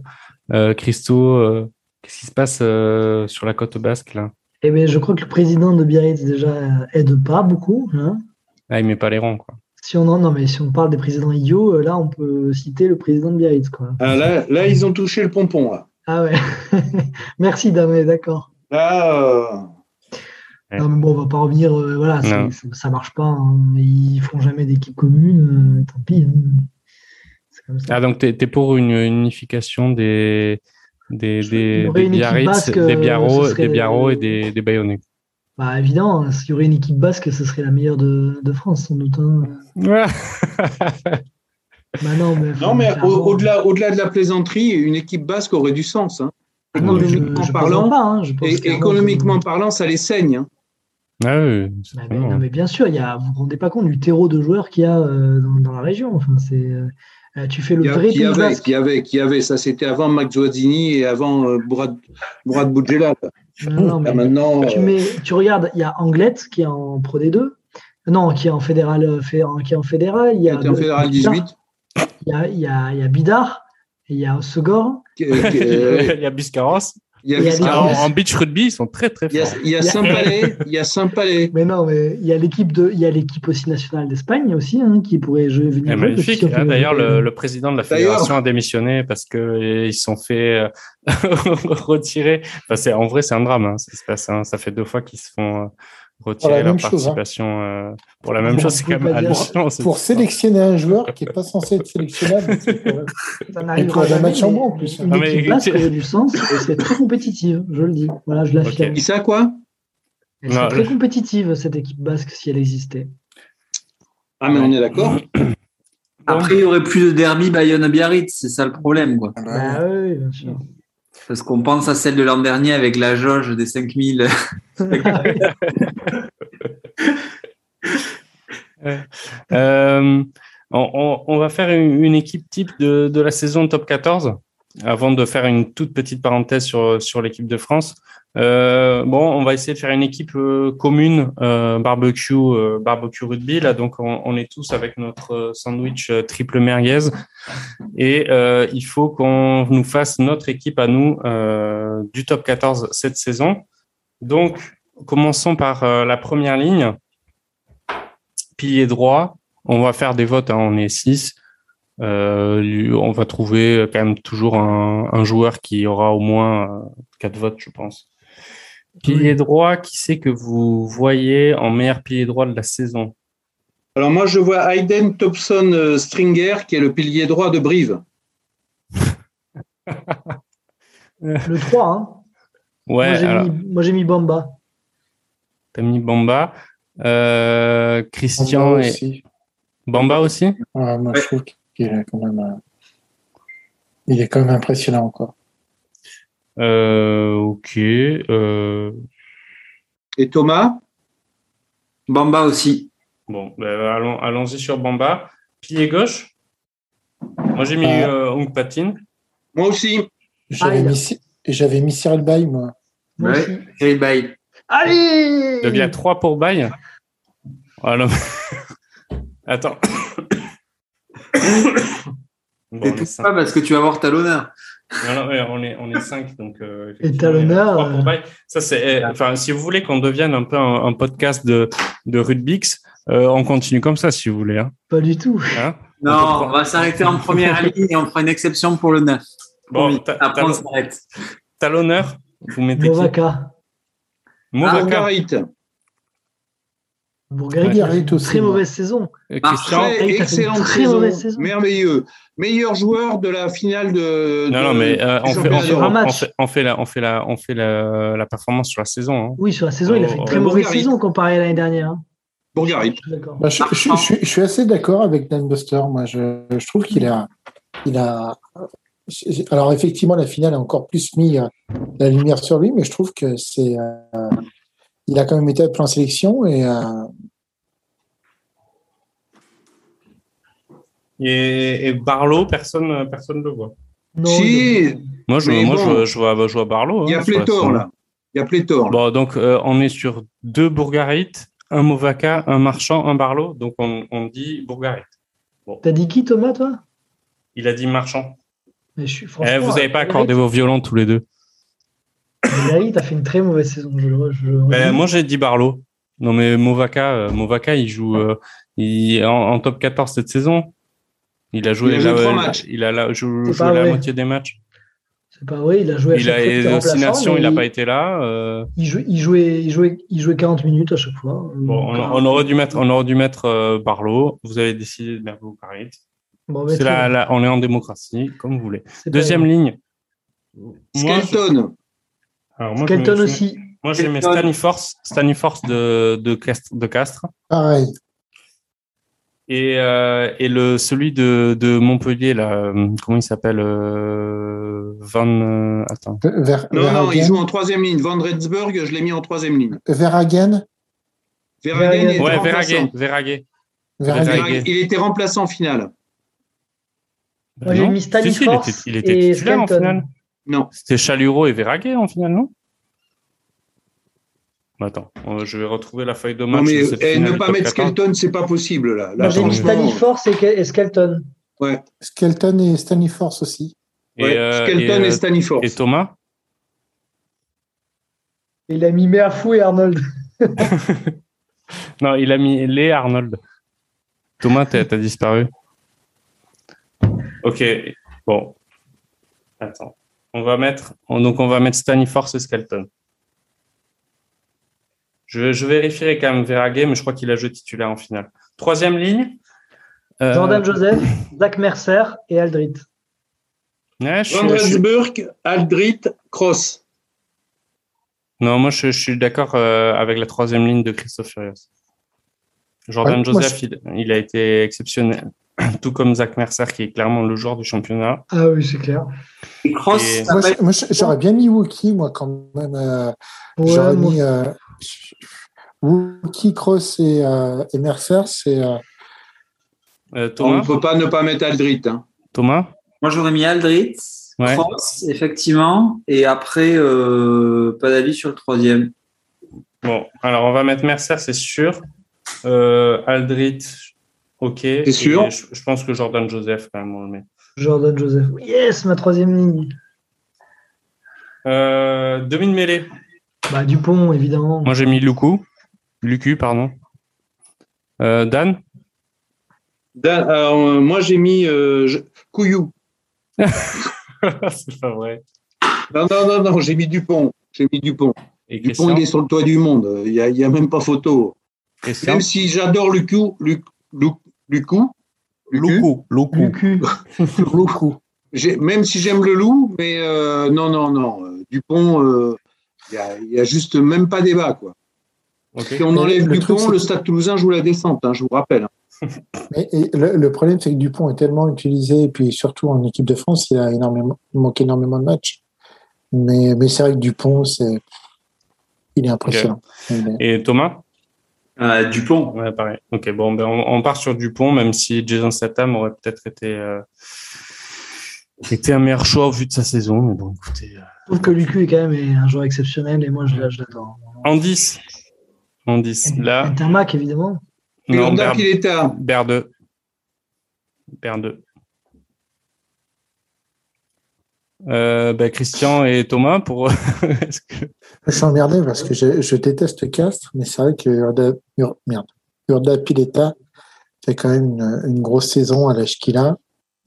euh, Christo euh, Qu'est-ce qui se passe euh, sur la côte basque là? Eh ben, je crois que le président de Biarritz déjà aide pas beaucoup. Hein. Ah, il met pas les rangs, quoi. Si on en, non, mais si on parle des présidents idiots, euh, là, on peut citer le président de Biarritz, quoi. Ah, là, là, ils ont touché le pompon. Là, Ah ouais. Merci, Damé, d'accord. là euh, Ouais. Non, mais bon, on va pas revenir. euh, voilà, ça, ça marche pas. hein. Ils font jamais d'équipe commune. euh, tant pis. hein. C'est comme ça. Ah, donc t'es, t'es pour une unification des des des, Biarritz, basque, des euh, Biarro, ce serait- des Biarro et des des Bayonnais. Bah, évidemment, hein, s'il y aurait une équipe basque, ce serait la meilleure de, de France, sans doute. hein. Bah non, mais, Non, mais clairement. au- au-delà au-delà de la plaisanterie, une équipe basque aurait du sens. économiquement je parlant, plaisante pas, hein, je pense et clairement économiquement que- parlant, ça les saigne. hein. Ah oui, Bah, mais, certainement. non, mais bien sûr, il y a, vous vous rendez pas compte du terreau de joueurs qu'il y a euh, dans, dans la région. Enfin, c'est, euh, tu fais le Il y, a- vrai qui avait, qui avait, qui avait, ça c'était avant Max Zuazzini et avant euh, Bourad, Bourad Boudjelal. Non, non, mais Là, maintenant, tu, euh, mets, tu regardes, il y a Anglette qui est en Pro D2. Non, qui est en fédéral. fé- qui est en fédéral. Il y a, en fédéral Bidar, 18. Il y a, il y a, il y a Bidar. Il y a Segor. il y a Biscarros. Il y a Il y a Visca- des- Alors, plus. en beach rugby, ils sont très très forts. il y a Saint-Palais, il y a Saint-Palais. Mais non, mais il y a l'équipe de, il y a l'équipe aussi nationale d'Espagne aussi hein, qui pourrait jouer, venir. Eh, jouer, magnifique. Ah, fait- D'ailleurs, le, le président de la fédération a démissionné parce que ils se sont fait euh, retirer. Enfin, c'est en vrai, c'est un drame. hein, se passe, hein. Ça fait deux fois qu'ils se font euh, retirer la leur même chose, hein. participation euh, pour la même chose. C'est quand même hallucinant. Pour sélectionner un joueur qui n'est pas censé être sélectionnable, c'est jamais, matchs en en plus. Une Ah, mais- équipe basque aurait du sens et c'est très compétitive, je le dis. Voilà, je l'affirme. Sait à quoi? Elle serait Non, très je- compétitive, cette équipe basque, si elle existait. Ah, mais on est d'accord. Après, il y aurait plus de derby Bayonne-Biarritz, c'est ça le problème, quoi. Ah bah Bah oui, bien sûr. Parce qu'on pense à celle de l'an dernier avec la jauge des 5000. Euh, on, va faire une, équipe type de, la saison top 14 avant de faire une toute petite parenthèse sur l'équipe de France. Euh, bon, on va essayer de faire une équipe euh, commune euh, barbecue barbecue rugby. Là, donc on, est tous avec notre sandwich triple merguez et il faut qu'on nous fasse notre équipe à nous du top 14 cette saison. Donc, commençons par la première ligne pilier droit. On va faire des votes, hein, on est six. On va trouver quand même toujours un, un joueur qui aura au moins quatre votes, je pense. Pilier droit, qui c'est que vous voyez en meilleur pilier droit de la saison? Alors moi, je vois Hayden Thompson euh, Stringer, qui est le pilier droit de Brive. Le 3, hein. Ouais, moi, j'ai alors, mis, Bamba. t'as mis Bamba. Euh, Christian Bamba et aussi. Bamba aussi? Ouais, moi, je trouve qu'il est quand même, euh, il est quand même impressionnant encore. Euh, Ok. Euh, Et Thomas? Bamba aussi. bon, ben, allons, allons-y sur Bamba. Pilier gauche? Moi, j'ai mis Euh. euh, Ong Patin. Moi aussi. J'avais Ah, mis, j'avais mis Cyril Bay, moi. Moi Ouais. Cyril Bay. Allez Donc il y a 3 pour bail. Voilà. Attends. Bon, Et tout cinq. pas parce que tu vas voir talonneur. Non, non, ouais, on est on est cinq donc. euh, Et effectivement, il y a talonneur, trois pour euh. Ça c'est. eh, Enfin, si vous voulez qu'on devienne un peu un, un podcast de de Rudbix, euh, on continue comme ça si vous voulez. Hein. Pas du tout. Hein? Non, On va s'arrêter en première ligne et on fera une exception pour le 9. Bon, ta- Après, on s'arrête. talonneur, vous mettez qui? Movaka. Il a une très moi. mauvaise saison. Excellente très saison, mauvaise saison. merveilleux. Meilleur joueur de la finale de. Non, de- non, mais euh, on, fait, on, fait, on, match. fait, on fait la, on fait la, on fait la, la performance sur la saison. Hein. Oui, sur la saison, il a fait une très oh, mauvaise Bourgarit. saison comparé à l'année dernière. hein. Bourgarit. Bah, je, je- je- je suis assez d'accord avec Dan Buster. Moi, je, je trouve qu'il a, il a. Alors effectivement, la finale a encore plus mis euh, la lumière sur lui, mais je trouve que c'est, euh, il a quand même été appelé en sélection et euh, Et, et Barlow, personne, personne le voit. Non, Si. Moi, je, moi, bon. je, je vois, je vois Barlow. Il y hein, a la pléthore, là. Il y a pléthore. Bon, donc, euh, on est sur deux Bourgarit, un Movaka, un Marchand, un Barlow. Donc, on, on dit Bourgarit. T'as dit qui, Thomas, toi? Il a dit Marchand. Mais je suis Eh, vous n'avez pas Bourgarit- accordé vos violons tous les deux. Bourgarit a fait une très mauvaise saison. Je, je Ben, moi, j'ai dit Barlow. Non, mais Movaka, euh, Movaka, il joue euh, il, en, en top 14 cette saison. Il a joué, Il a joué la, matchs. Il a la, joué pas la moitié des matchs. C'est pas vrai, il a joué à Il chaque a il n'a pas été là. euh, il, jouait, il, jouait, il, jouait, il jouait 40 minutes à chaque fois. Bon, on, on aurait dû mettre, on aurait dû mettre euh, Barlow. Vous avez décidé de mettre Bourgarit. bon, on est en démocratie, comme vous voulez. Deuxième ligne. Moi, je, Skelton. Alors, moi, je Skelton mets- aussi. Moi, j'ai mis Skelton. Staniforce, Staniforce de, de, Castres, de Castres. pareil. Et, euh, et le, celui de, de Montpellier, là, euh, comment il s'appelle euh, Van. attends. Ver, Non, non, il joue en troisième ligne. Van Rensburg, je l'ai mis en troisième ligne. Verhagen, Verhagen, il était Ouais. Verhagen. Verhagen. Verhagen, Il était remplaçant en finale. Moi, j'ai mis Si, si, il Staniforce était, il était et titulaire en Skelton. finale. Non. C'était Chalureau et Verhaguet en finale, non Attends, euh, je vais retrouver la feuille de match. Non, mais de cette eh, ne pas mettre 14. Skelton, c'est pas possible là. J'ai mis franchement, Stanley Force et, Ke- et Skelton. Ouais, Skelton et Stanley Force aussi. Et, ouais, euh, Skelton et, et, euh, et Thomas? Il a mis Meafou et Arnold. Non, il a mis les Arnold. Thomas, t'as disparu. Ok, bon. Attends. On va mettre, donc on va mettre Stanley Force et Skelton. Je, je vérifierai quand même Verhaeghe, mais je crois qu'il a joué titulaire en finale. Troisième ligne. Euh, Jordan Joseph, Zach Mercer et Aldrit. ouais, Rensburg, Aldrit, Cross. non, moi je, je suis d'accord euh, avec la troisième ligne de Christophe Furios. Jordan Ouais, moi, Joseph, il, il a été exceptionnel, tout comme Zach Mercer, qui est clairement le joueur du championnat. Ah oui, c'est clair. Et Cross, Et- Moi, j'aurais bien mis Wookie, moi, quand même. euh, Ouais, j'aurais moi- mis euh, Wookie, Cross et, euh, et Mercer. C'est euh, Euh, On Thomas, ne peut pas ne pas mettre Aldrit. hein. Thomas Moi, j'aurais mis Aldrit, Ouais. Cross, effectivement, et après, euh, pas d'avis sur le troisième. Bon, alors on va mettre Mercer, c'est sûr. Euh, Aldrit, ok. C'est sûr Je, je pense que Jordan Joseph, quand même, on le met. Jordan Joseph. Yes, ma troisième ligne. Euh, demi de mêlée. Bah, Dupont, évidemment. Moi, j'ai mis Luku. Lucu, pardon. Euh, Dan Dan- alors, euh, moi, j'ai mis euh, je- Couillou. C'est pas vrai. Non, non, non, non, j'ai mis Dupont. J'ai mis Dupont. Et Dupont, Christian il est sur le toit du monde. Il n'y a, il y a même pas photo. Christian Même si j'adore Lucou, Luc, Luc, Luku. Lucu. Lucou. J'ai- même si j'aime le loup, mais euh, non, non, non. euh, Dupont, euh, il n'y a, il y a juste même pas débat. Quoi. Si on enlève le Dupont, truc, le Stade toulousain joue la descente, hein, je vous rappelle. Mais et le, le problème, c'est que Dupont est tellement utilisé, et puis surtout en équipe de France, il a énormément, il manque énormément de matchs. Mais, mais c'est vrai que Dupont, c'est, il est impressionnant. Il est- Et Thomas? Euh, Dupont. Ouais, pareil. Ok, bon, ben, on, on part sur Dupont, même si Jason Statham aurait peut-être été, euh, été un meilleur choix au vu de sa saison. Mais bon, écoutez. euh, Je trouve que Lucu est quand même un joueur exceptionnel et moi, je, je l'adore. En 10. En 10. Là, Intermac, évidemment. Et non, Honda Ber, Pileta, Ber 2. Ber 2. Euh, ben, Christian et Thomas pour. Que- Je suis emmerdé parce que je, je déteste Castres, mais c'est vrai que Urda, Ur- merde, Urda Pileta fait quand même une, une grosse saison à l'âge qu'il a.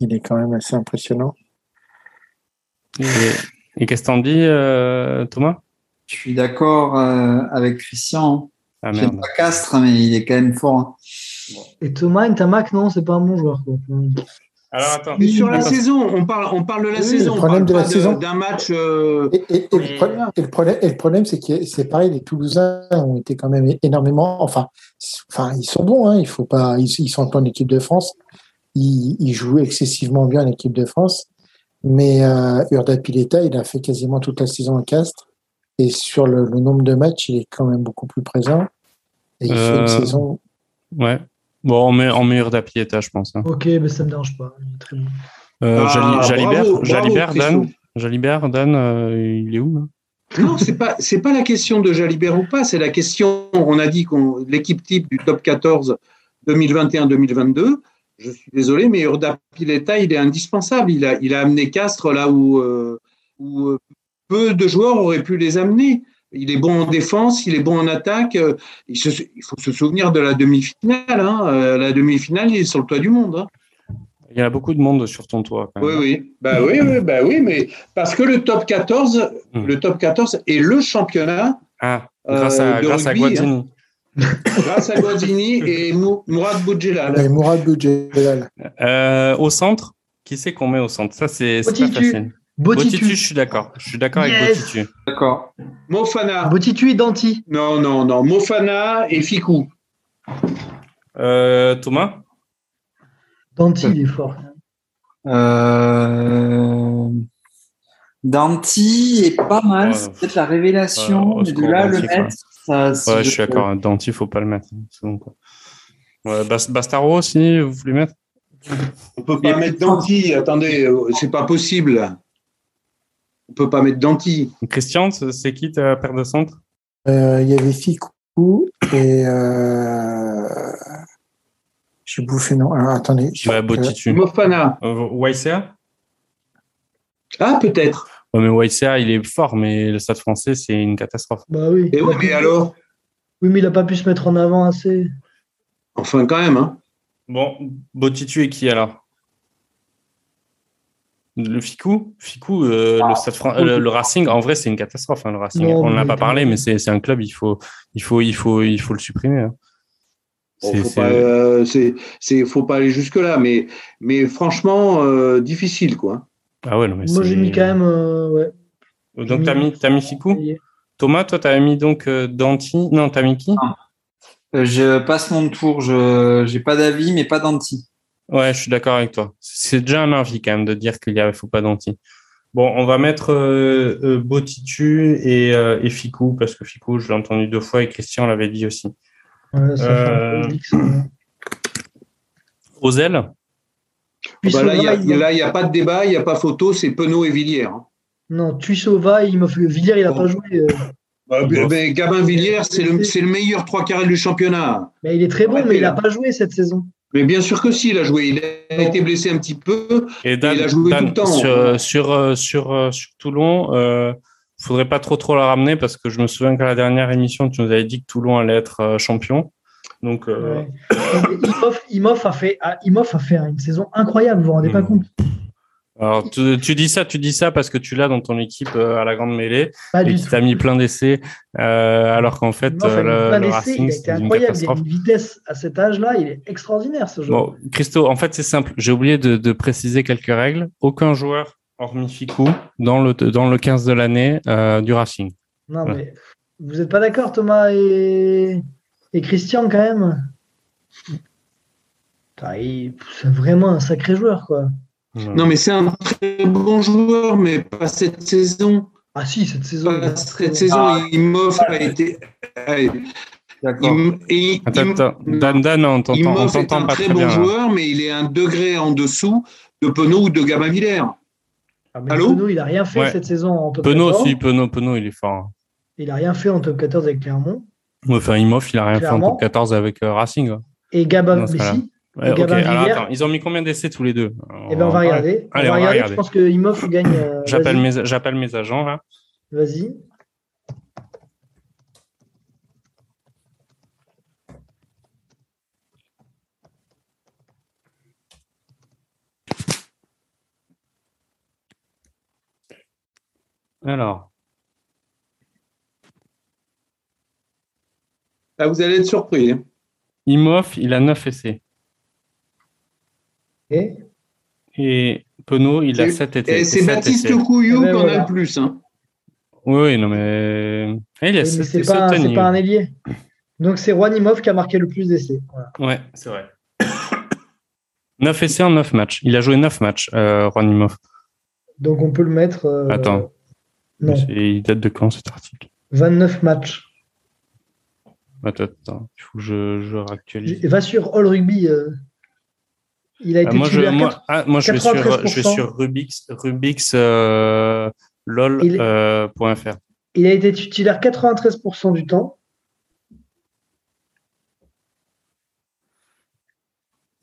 Il est quand même assez impressionnant. Et, et qu'est-ce que t'en dis, euh, Thomas? Je suis d'accord euh, avec Christian. Ah J'aime merde. pas Castres, mais il est quand même fort. hein. Et Thomas, Intermac, non, c'est pas un bon joueur. quoi. Alors attends. Mais sur la Attends. saison, on parle, on parle de la Oui, saison, le on problème parle de la pas de- saison. d'un match. euh, Et, et- et Mais- le, problème, et le problème, et le problème, c'est que c'est pareil, les Toulousains ont été quand même énormément. Enfin, enfin ils sont bons, hein, il faut pas. Ils, ils sont en équipe de France. Ils, ils jouent excessivement bien en équipe de France. Mais euh, Urda Pileta, il a fait quasiment toute la saison à Castres. Et sur le, le nombre de matchs, il est quand même beaucoup plus présent. Et il fait Euh, une saison. Ouais. Bon, on met en meilleur d'Apieta, je pense. hein. Ok, mais ça me dérange pas. Il est très bon. Euh, Ah, Jali- Jalibert, bravo, Jalibert, bravo, Dan. Jalibert, Dan, euh, il est où là? Non, c'est pas c'est pas la question de Jalibert ou pas, c'est la question. On a dit qu'on l'équipe type du top 14 2021-2022. Je suis désolé, mais Urda Pileta, il est indispensable. Il a il a amené Castres là où euh, où euh, peu de joueurs auraient pu les amener. Il est bon en défense, il est bon en attaque. euh, Il, se- il faut se souvenir de la demi-finale. Hein. Euh, La demi-finale, il est sur le toit du monde. hein. Il y a beaucoup de monde sur ton toit. Quand Oui, même. oui. Bah oui, oui, bah oui, mais parce que le top 14, Hmm. le top 14 est le championnat Ah, grâce Euh, à, de grâce à rugby, Guazzini. grâce à Guazzini et Mou- Mourad Boudjelal. Et Mourad Boudjelal. Euh, au centre, qui c'est qu'on met au centre? Ça, c'est pas facile. Botitu, je suis d'accord. Je suis d'accord avec. Botitu. D'accord. Mofana. Botitu et Danti. Non, non, non. Mofana et Fikou. Euh, Thomas? Danti, il est fort. Euh... Danti est pas mal, Ouais. c'est peut-être la révélation, Ouais, mais de là le Danti, mettre, ça. Ouais, je suis d'accord. Danti, faut pas le mettre. C'est bon, quoi. Ouais, Bas- Bastaro aussi, vous voulez mettre? On peut pas mettre Danti. Attendez, euh, c'est pas possible. On peut pas mettre Danti. Christian, c'est qui ta paire de centre Euh, Il y avait Ficou et euh... j'ai bouffé non. Alors attendez. je- Bah, Botitu. Mofana. Euh, Waisea Ah, peut-être. Ouais, mais Waisea, il est fort, mais le stade français, c'est une catastrophe. Bah oui. Et oui, mais alors? Oui, mais il n'a pas pu se mettre en avant assez. Enfin, quand même. Hein. Bon, Botitu et qui alors? Le Ficou Ficou, euh, le, stade Fran- euh, le, le Racing, en vrai, c'est une catastrophe. hein, le Racing, Non, on n'en a mais- pas parlé, mais c'est c'est un club, il faut, il faut, il faut, il faut le supprimer. hein. Bon, faut pas, euh, c'est, faut pas aller jusque là, mais, mais franchement, euh, difficile, quoi. Ah ouais, non, mais Moi, j'ai c'est- mis quand même. euh, ouais. Donc, t'as mis, t'as mis Ficou Thomas, toi, t'avais mis donc euh, Danti Non, t'as mis qui? Je passe mon tour. Je j'ai pas d'avis, mais pas d'anti. Ouais, je suis d'accord avec toi. C'est déjà un avis quand même de dire qu'il ne faut pas d'anti. Bon, on va mettre euh, euh, Botitu et, euh, et Ficou, parce que Ficou, je l'ai entendu deux fois et Christian l'avait dit aussi. Ouais, ça fait Euh. Ozel Puis Bah là, il a- n'y a pas de débat, il n'y a pas photo, c'est Penaud et Villiers. hein. Non, Tuisova, il m'a fait. Villiers, il n'a Bon. pas joué. Bah, Bon. mais Gabin Villiers, c'est le, c'est le meilleur trois quarts du championnat. Mais il est très bon, mais il n'a pas joué cette saison. Mais bien sûr que si, il a joué. Il a été blessé un petit peu. et Dan, Il a joué Dan, tout le temps. sur, sur, euh, sur, euh, sur Toulon. Euh, faudrait pas trop trop la ramener parce que je me souviens qu'à la dernière émission, tu nous avais dit que Toulon allait être euh, champion. Donc, euh, Ouais. Imhoff a fait, Imhoff a fait une saison incroyable, vous vous rendez pas Mm. compte alors tu, tu dis ça, tu dis ça parce que tu l'as dans ton équipe euh, à la grande mêlée. Pas et qui t'a mis plein d'essais, euh, alors qu'en fait, a euh, le, plein le Racing, il a été incroyable, il a catastrophe. une vitesse à cet âge-là, il est extraordinaire ce joueur. Bon, Christo, en fait, c'est simple. J'ai oublié de, de préciser quelques règles. Aucun joueur, hormis Ficou, dans le, dans le 15 de l'année euh, du Racing. Non, mais vous n'êtes pas d'accord, Thomas et... et Christian, quand même? C'est vraiment un sacré joueur, quoi. Non, mais c'est un très bon joueur, mais pas cette saison. Ah si, cette saison. est Pas très cette saison, Ah. Imhoff a été. D'accord. Dan, Dan, on t'entend on Imhoff est t'entend un pas très très bon bien. joueur, mais il est un degré en dessous de Penaud ou de Gabin Villers. Ah, mais Allô Penaud, il a rien fait Ouais. cette saison en top Penaud 14. aussi, Penaud, Penaud, il est fort. Il a rien fait en top 14 avec Clermont. Enfin, Imoff, il a rien fait en top 14 avec euh, Racing. quoi. Et Gabin. Messi. Ouais, alors attends, ils ont mis combien d'essais tous les deux? Eh ben, on va regarder. Allez, on on va regarder. regarder. Je pense que Imhoff gagne. euh, J'appelle mes, j'appelle mes agents là. Vas-y. Alors, Ah, vous allez être surpris. hein. Imoff, il a 9 essais. Et Et Penaud, il a C'est- 7 Et essais. c'est Baptiste. Couillou Eh ben, qu'on voilà. a le plus. hein. Oui, oui, non, mais. Eh, il a Oui, mais 7 c'est pas, un- c'est pas un ailier. Donc c'est Juan Imhoff qui a marqué le plus d'essais. Voilà. Ouais, c'est vrai. 9 essais en 9 matchs. Il a joué 9 matchs, euh. Donc on peut le mettre. euh, Attends. Non, Il date de quand cet article? 29 matchs. Attends, attends, il faut que je, je réactualise. Va sur All Rugby. euh, Il a Ah, été moi, je, moi, ah, moi, je vais sur, 93%. je vais sur Rubix, Rubix euh, lol, Il- euh, a été titulaire 93% du temps.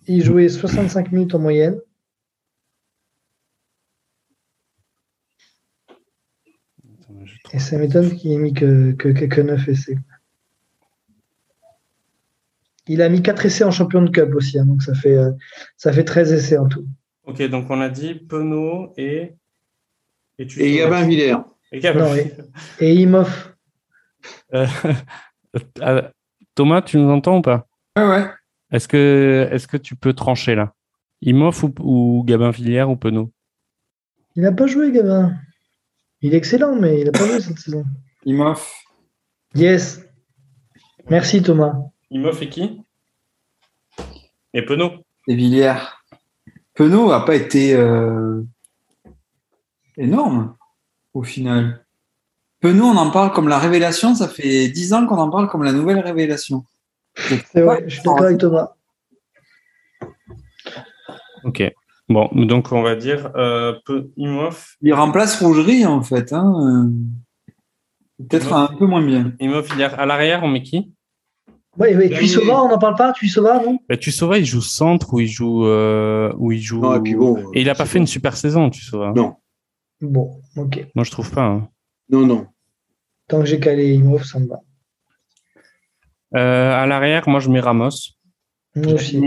Il jouait 65 minutes en moyenne. Et ça m'étonne qu'il ait mis que, que, que, que 9 essais. Il a mis 4 essais en champion de cup aussi, hein, donc ça fait, euh, ça fait 13 essais en tout. Ok, donc on a dit Penaud et. Et, tu Et Gabin Villers. Et Gabin. Non, et- Et Imhoff, Euh, euh, Thomas, tu nous entends ou pas? Ouais, ouais. Est-ce que, est que tu peux trancher là? Imoff ou, ou Gabin Villière ou Penaud? Il n'a pas joué, Gabin. Il est excellent, mais il n'a pas joué cette saison. Imhoff. Yes. Merci, Thomas. Imoff et qui? Et Penaud Et Villiers. Penaud n'a pas été euh, énorme au final. Penaud, on en parle comme la révélation. Ça fait 10 ans qu'on en parle comme la nouvelle révélation. C'est vrai, je suis d'accord avec Thomas. Ok. Bon, donc on va dire euh. Il remplace Rougerie en fait. Hein. Peut-être un peu moins bien. Immobilière. À l'arrière, on met qui? Oui, oui. Tuisova, on n'en parle pas Tuisova, non? Bah, Tuisova, il joue centre ou il joue. Euh, où il joue... Non, et puis bon, Et il n'a pas fait une super saison, Tuisova. Non. Bon, ok. Moi, je trouve pas. hein. Non, non. Tant que j'ai calé Imov, ça me va. Euh, à l'arrière, moi, je mets Ramos. Moi aussi.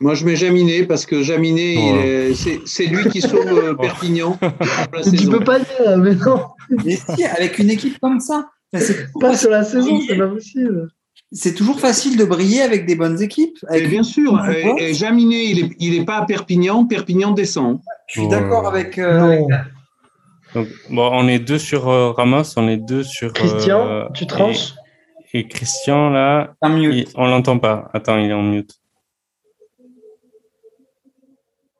Moi, je mets Jaminet parce que Jaminet, Ouais. est- c'est lui qui sauve euh, Perpignan. Tu saison. peux pas dire, mais non, Mais si, avec une équipe comme ça, ben, pas sur la saison, c'est pas possible. C'est toujours facile de briller avec des bonnes équipes. Avec- bien sûr, et, et Jaminet, il n'est il est pas à Perpignan, Perpignan descend. Je suis d'accord avec. euh, avec- Donc, bon, on est deux sur euh, Ramos, on est deux sur. Christian, euh, tu tranches Et, et Christian, là, un mieux. il- on l'entend pas. Attends, il est en mute.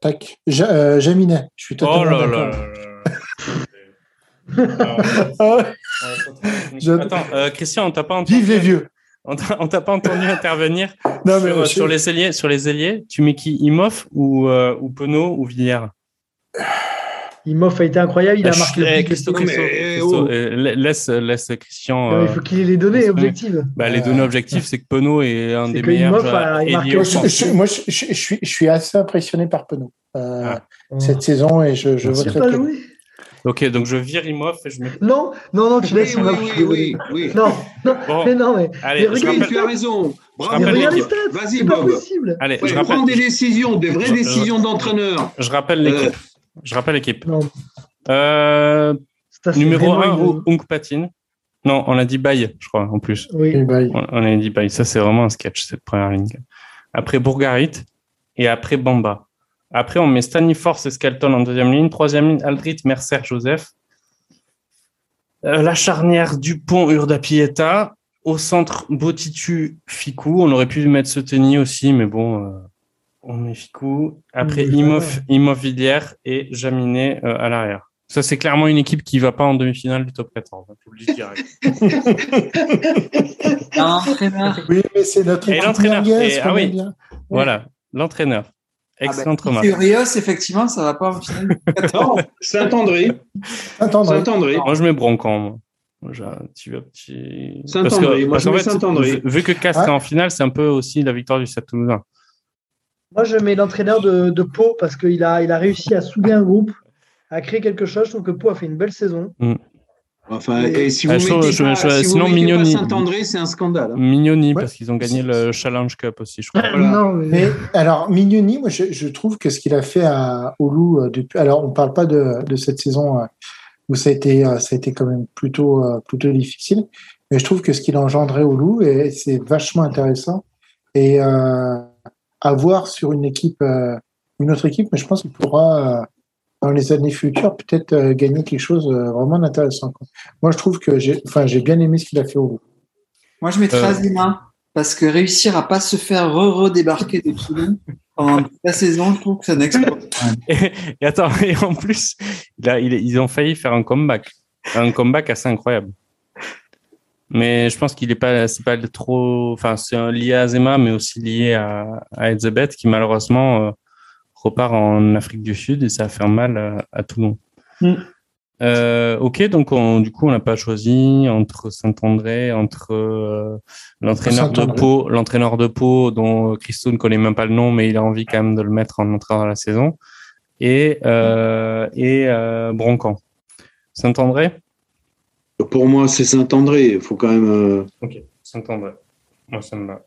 Tac. Ja- euh, Jaminet, je suis totalement Oh là d'accord. là là là. Ah Attends, euh, Christian, on t'a pas entendu. Vive les vieux. On t'a pas entendu intervenir Non, mais sur, les ailiers. Sur les ailiers, tu mets qui Imoff ou euh, ou Penaud ou Villiers? Imov a été incroyable, il a Bah, marqué le eh, but de Christo, cette Non, Christo, mais, eh, Christo, oh. euh, la- laisse laisse Christian. Non, euh, Il faut qu'il ait les données objectives. bah, les Euh, données objectives, c'est que Penaud est un des meilleurs a marqué Je- moi, je, je- je suis, je suis assez impressionné par Penaud euh, Ah. cette saison et je, je Merci. Ok, donc je vire Imhoff et je mets. Non, non, non, tu laisses oui, Imhoff. oui, oui, oui. Non, non, Bon. mais non, mais. Allez, Mais je rappelle, tu as raison. Bravo. regarde les l'équipe. stats, Vas-y, c'est pas Bob. possible. allez, Ouais, je prends rappelle, des décisions, des vraies Je- décisions d'entraîneur. je rappelle l'équipe. Je rappelle l'équipe. Non, Euh, numéro vraiment 1, une- Unk Patine. Non, on a dit Baye, je crois, en plus. Oui, bah, On on a dit Baye. Ça, c'est vraiment un sketch, cette première ligne. Après Bourgarit et après Bamba. Après, on met Stanley Force et Skelton en deuxième ligne. Troisième ligne, Aldrit, Mercer, Joseph. Euh, la charnière Dupont, Urdapieta. Au centre, Botitu, Ficou. On aurait pu mettre Soteni aussi, mais bon, euh, on met Ficou. Après, Oui, Imoff Villiers et Jaminet euh, à l'arrière. Ça, c'est clairement une équipe qui va pas en demi-finale du top 14. hein, je vous le dis direct. Un entraîneur. oui, mais c'est notre Et équipe l'entraîneur. ah oui. bien. Voilà, l'entraîneur. Ah bah, remarque. c'est Rios, effectivement, ça va pas en finale du 14. Saint-André. Saint-André. Moi, je mets Broncan. Saint-André. Moi, je mets Saint-André. vu- Vu que Castres Ah. est en finale, c'est un peu aussi la victoire du Stade Toulousain. Moi, je mets l'entraîneur de, de Pau parce qu'il a, il a réussi à souder un groupe, à créer quelque chose. Je trouve que Pau a fait une belle saison. Enfin, Et- et si vous je- mettez je- pas, je- si vous sinon, mettez pas Mignoni- Saint-André, c'est un scandale. hein. Mignoni, Ouais. parce qu'ils ont gagné le Challenge Cup aussi, je crois. Voilà. Non, mais, Mais alors, Mignoni, moi, je, je trouve que ce qu'il a fait à Oulu euh, depuis. Alors, on ne parle pas de, de cette saison euh, où ça a été, euh, ça a été quand même plutôt, euh, plutôt difficile, mais je trouve que ce qu'il a engendré Oulu, et c'est vachement intéressant. Et euh, à voir sur une équipe, euh, une autre équipe, mais je pense qu'il pourra, euh, dans les années futures, peut-être euh, gagner quelque chose euh, vraiment d'intéressant. Moi, je trouve que j'ai, enfin, j'ai bien aimé ce qu'il a fait Oulu. Moi, je mettrais Euh. Azema parce que réussir à pas se faire re-redébarquer de Toulon pendant toute la saison, je trouve que c'est un exploit. Et, et attends, et en plus, il- ils ont failli faire un comeback. Un comeback assez incroyable. Mais je pense qu'il est pas, c'est pas trop, enfin, c'est lié à Zema, mais aussi lié à, à Etzebeth, qui malheureusement euh, repart en Afrique du Sud et ça va faire mal à, à Toulon. Mm. Euh, ok, donc on, du coup, on n'a pas choisi entre Saint-André, entre euh, l'entraîneur de. Pau, l'entraîneur de Pau, dont Christo ne connaît même pas le nom, mais il a envie quand même de le mettre en entrée dans la saison, et, euh, et euh, Broncan. Saint-André? Pour moi, c'est Saint-André. Il faut quand même. euh, Ok, Saint-André. Moi, ça me va.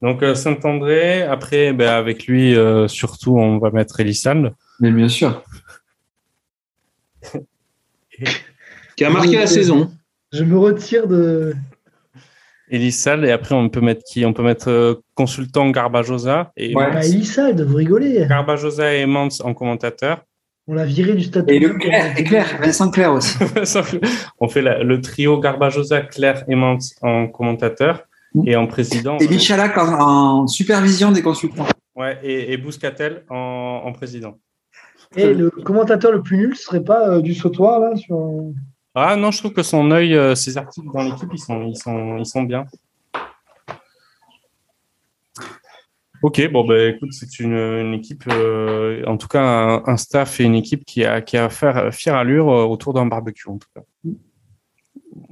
Donc, euh, Saint-André, après, ben, avec lui, euh, surtout, on va mettre Elissalde. Mais bien sûr. qui a marqué la saison. je me retire de. Elissalde, et après, on peut mettre qui? On peut mettre euh, consultant Garbajosa et Ouais. Bah, Elissalde, vous rigolez. Garbajosa et Mans en commentateur. On l'a viré du stade. Et le Claire, et Claire, Vincent Claire aussi. on fait la- le trio Garbajosa, Claire et Mans en commentateur et en président. Et Michalak en, en supervision des consultants. Ouais, et, et Bouscatel en, en président. Et le commentateur le plus nul ce serait pas euh, du sautoir là sur. Ah non, je trouve que son œil, euh, ses articles dans l'équipe, ils sont, ils sont, ils sont bien. Ok, bon bah écoute, c'est une, une équipe, euh, en tout cas un, un staff et une équipe qui a, qui a à faire fière allure euh, autour d'un barbecue en tout cas.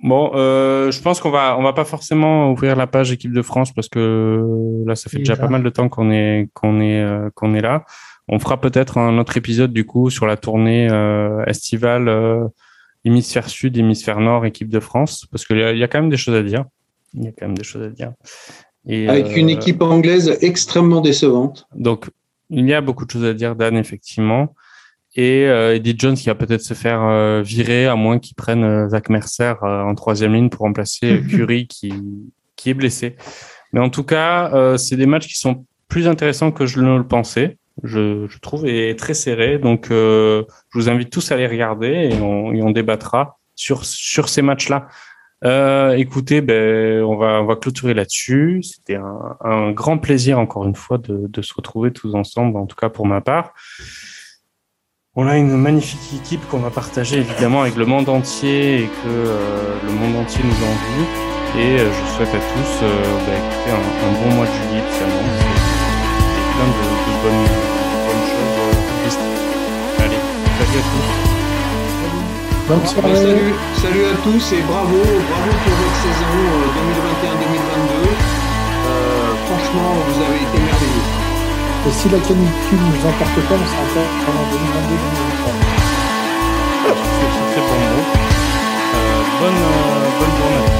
Bon, euh, je pense qu'on va on va pas forcément ouvrir la page équipe de France parce que là ça fait déjà pas mal de temps qu'on est qu'on est euh, qu'on est là. On fera peut-être un autre épisode du coup sur la tournée euh, estivale euh, hémisphère sud, hémisphère nord, équipe de France parce qu'il y, a, y a quand même des choses à dire. Il y a quand même des choses à dire. Et, Avec une équipe anglaise extrêmement décevante. Donc il y a beaucoup de choses à dire, Dan, effectivement et euh, Eddie Jones qui va peut-être se faire euh, virer à moins qu'il prenne euh, Zach Mercer euh, en troisième ligne pour remplacer Curry qui qui est blessé. Mais en tout cas, c'est des matchs qui sont plus intéressants que je ne le pensais. Je, je trouve et très serré. Donc, je vous invite tous à les regarder et on, et on débattra sur sur ces matchs-là. écoutez, ben, on va on va clôturer là-dessus. C'était un, un, grand plaisir encore une fois de, de se retrouver tous ensemble, en tout cas pour ma part. On a une magnifique équipe qu'on va partager évidemment avec le monde entier et que euh, le monde entier nous envie. Et euh, je souhaite à tous euh, bah, écoutez, un, un, bon mois de juillet qui s'annonce et plein de, de bonnes, bonnes choses. Allez, salut à tous. Bonne soirée. Salut, salut à tous et bravo, bravo pour votre saison 2021-2022. franchement, vous avez été. Et si la canicule ne nous emporte pas, on sera encore pendant 2022-2023. C'est très bon mot. Euh, bonne, euh, bonne journée.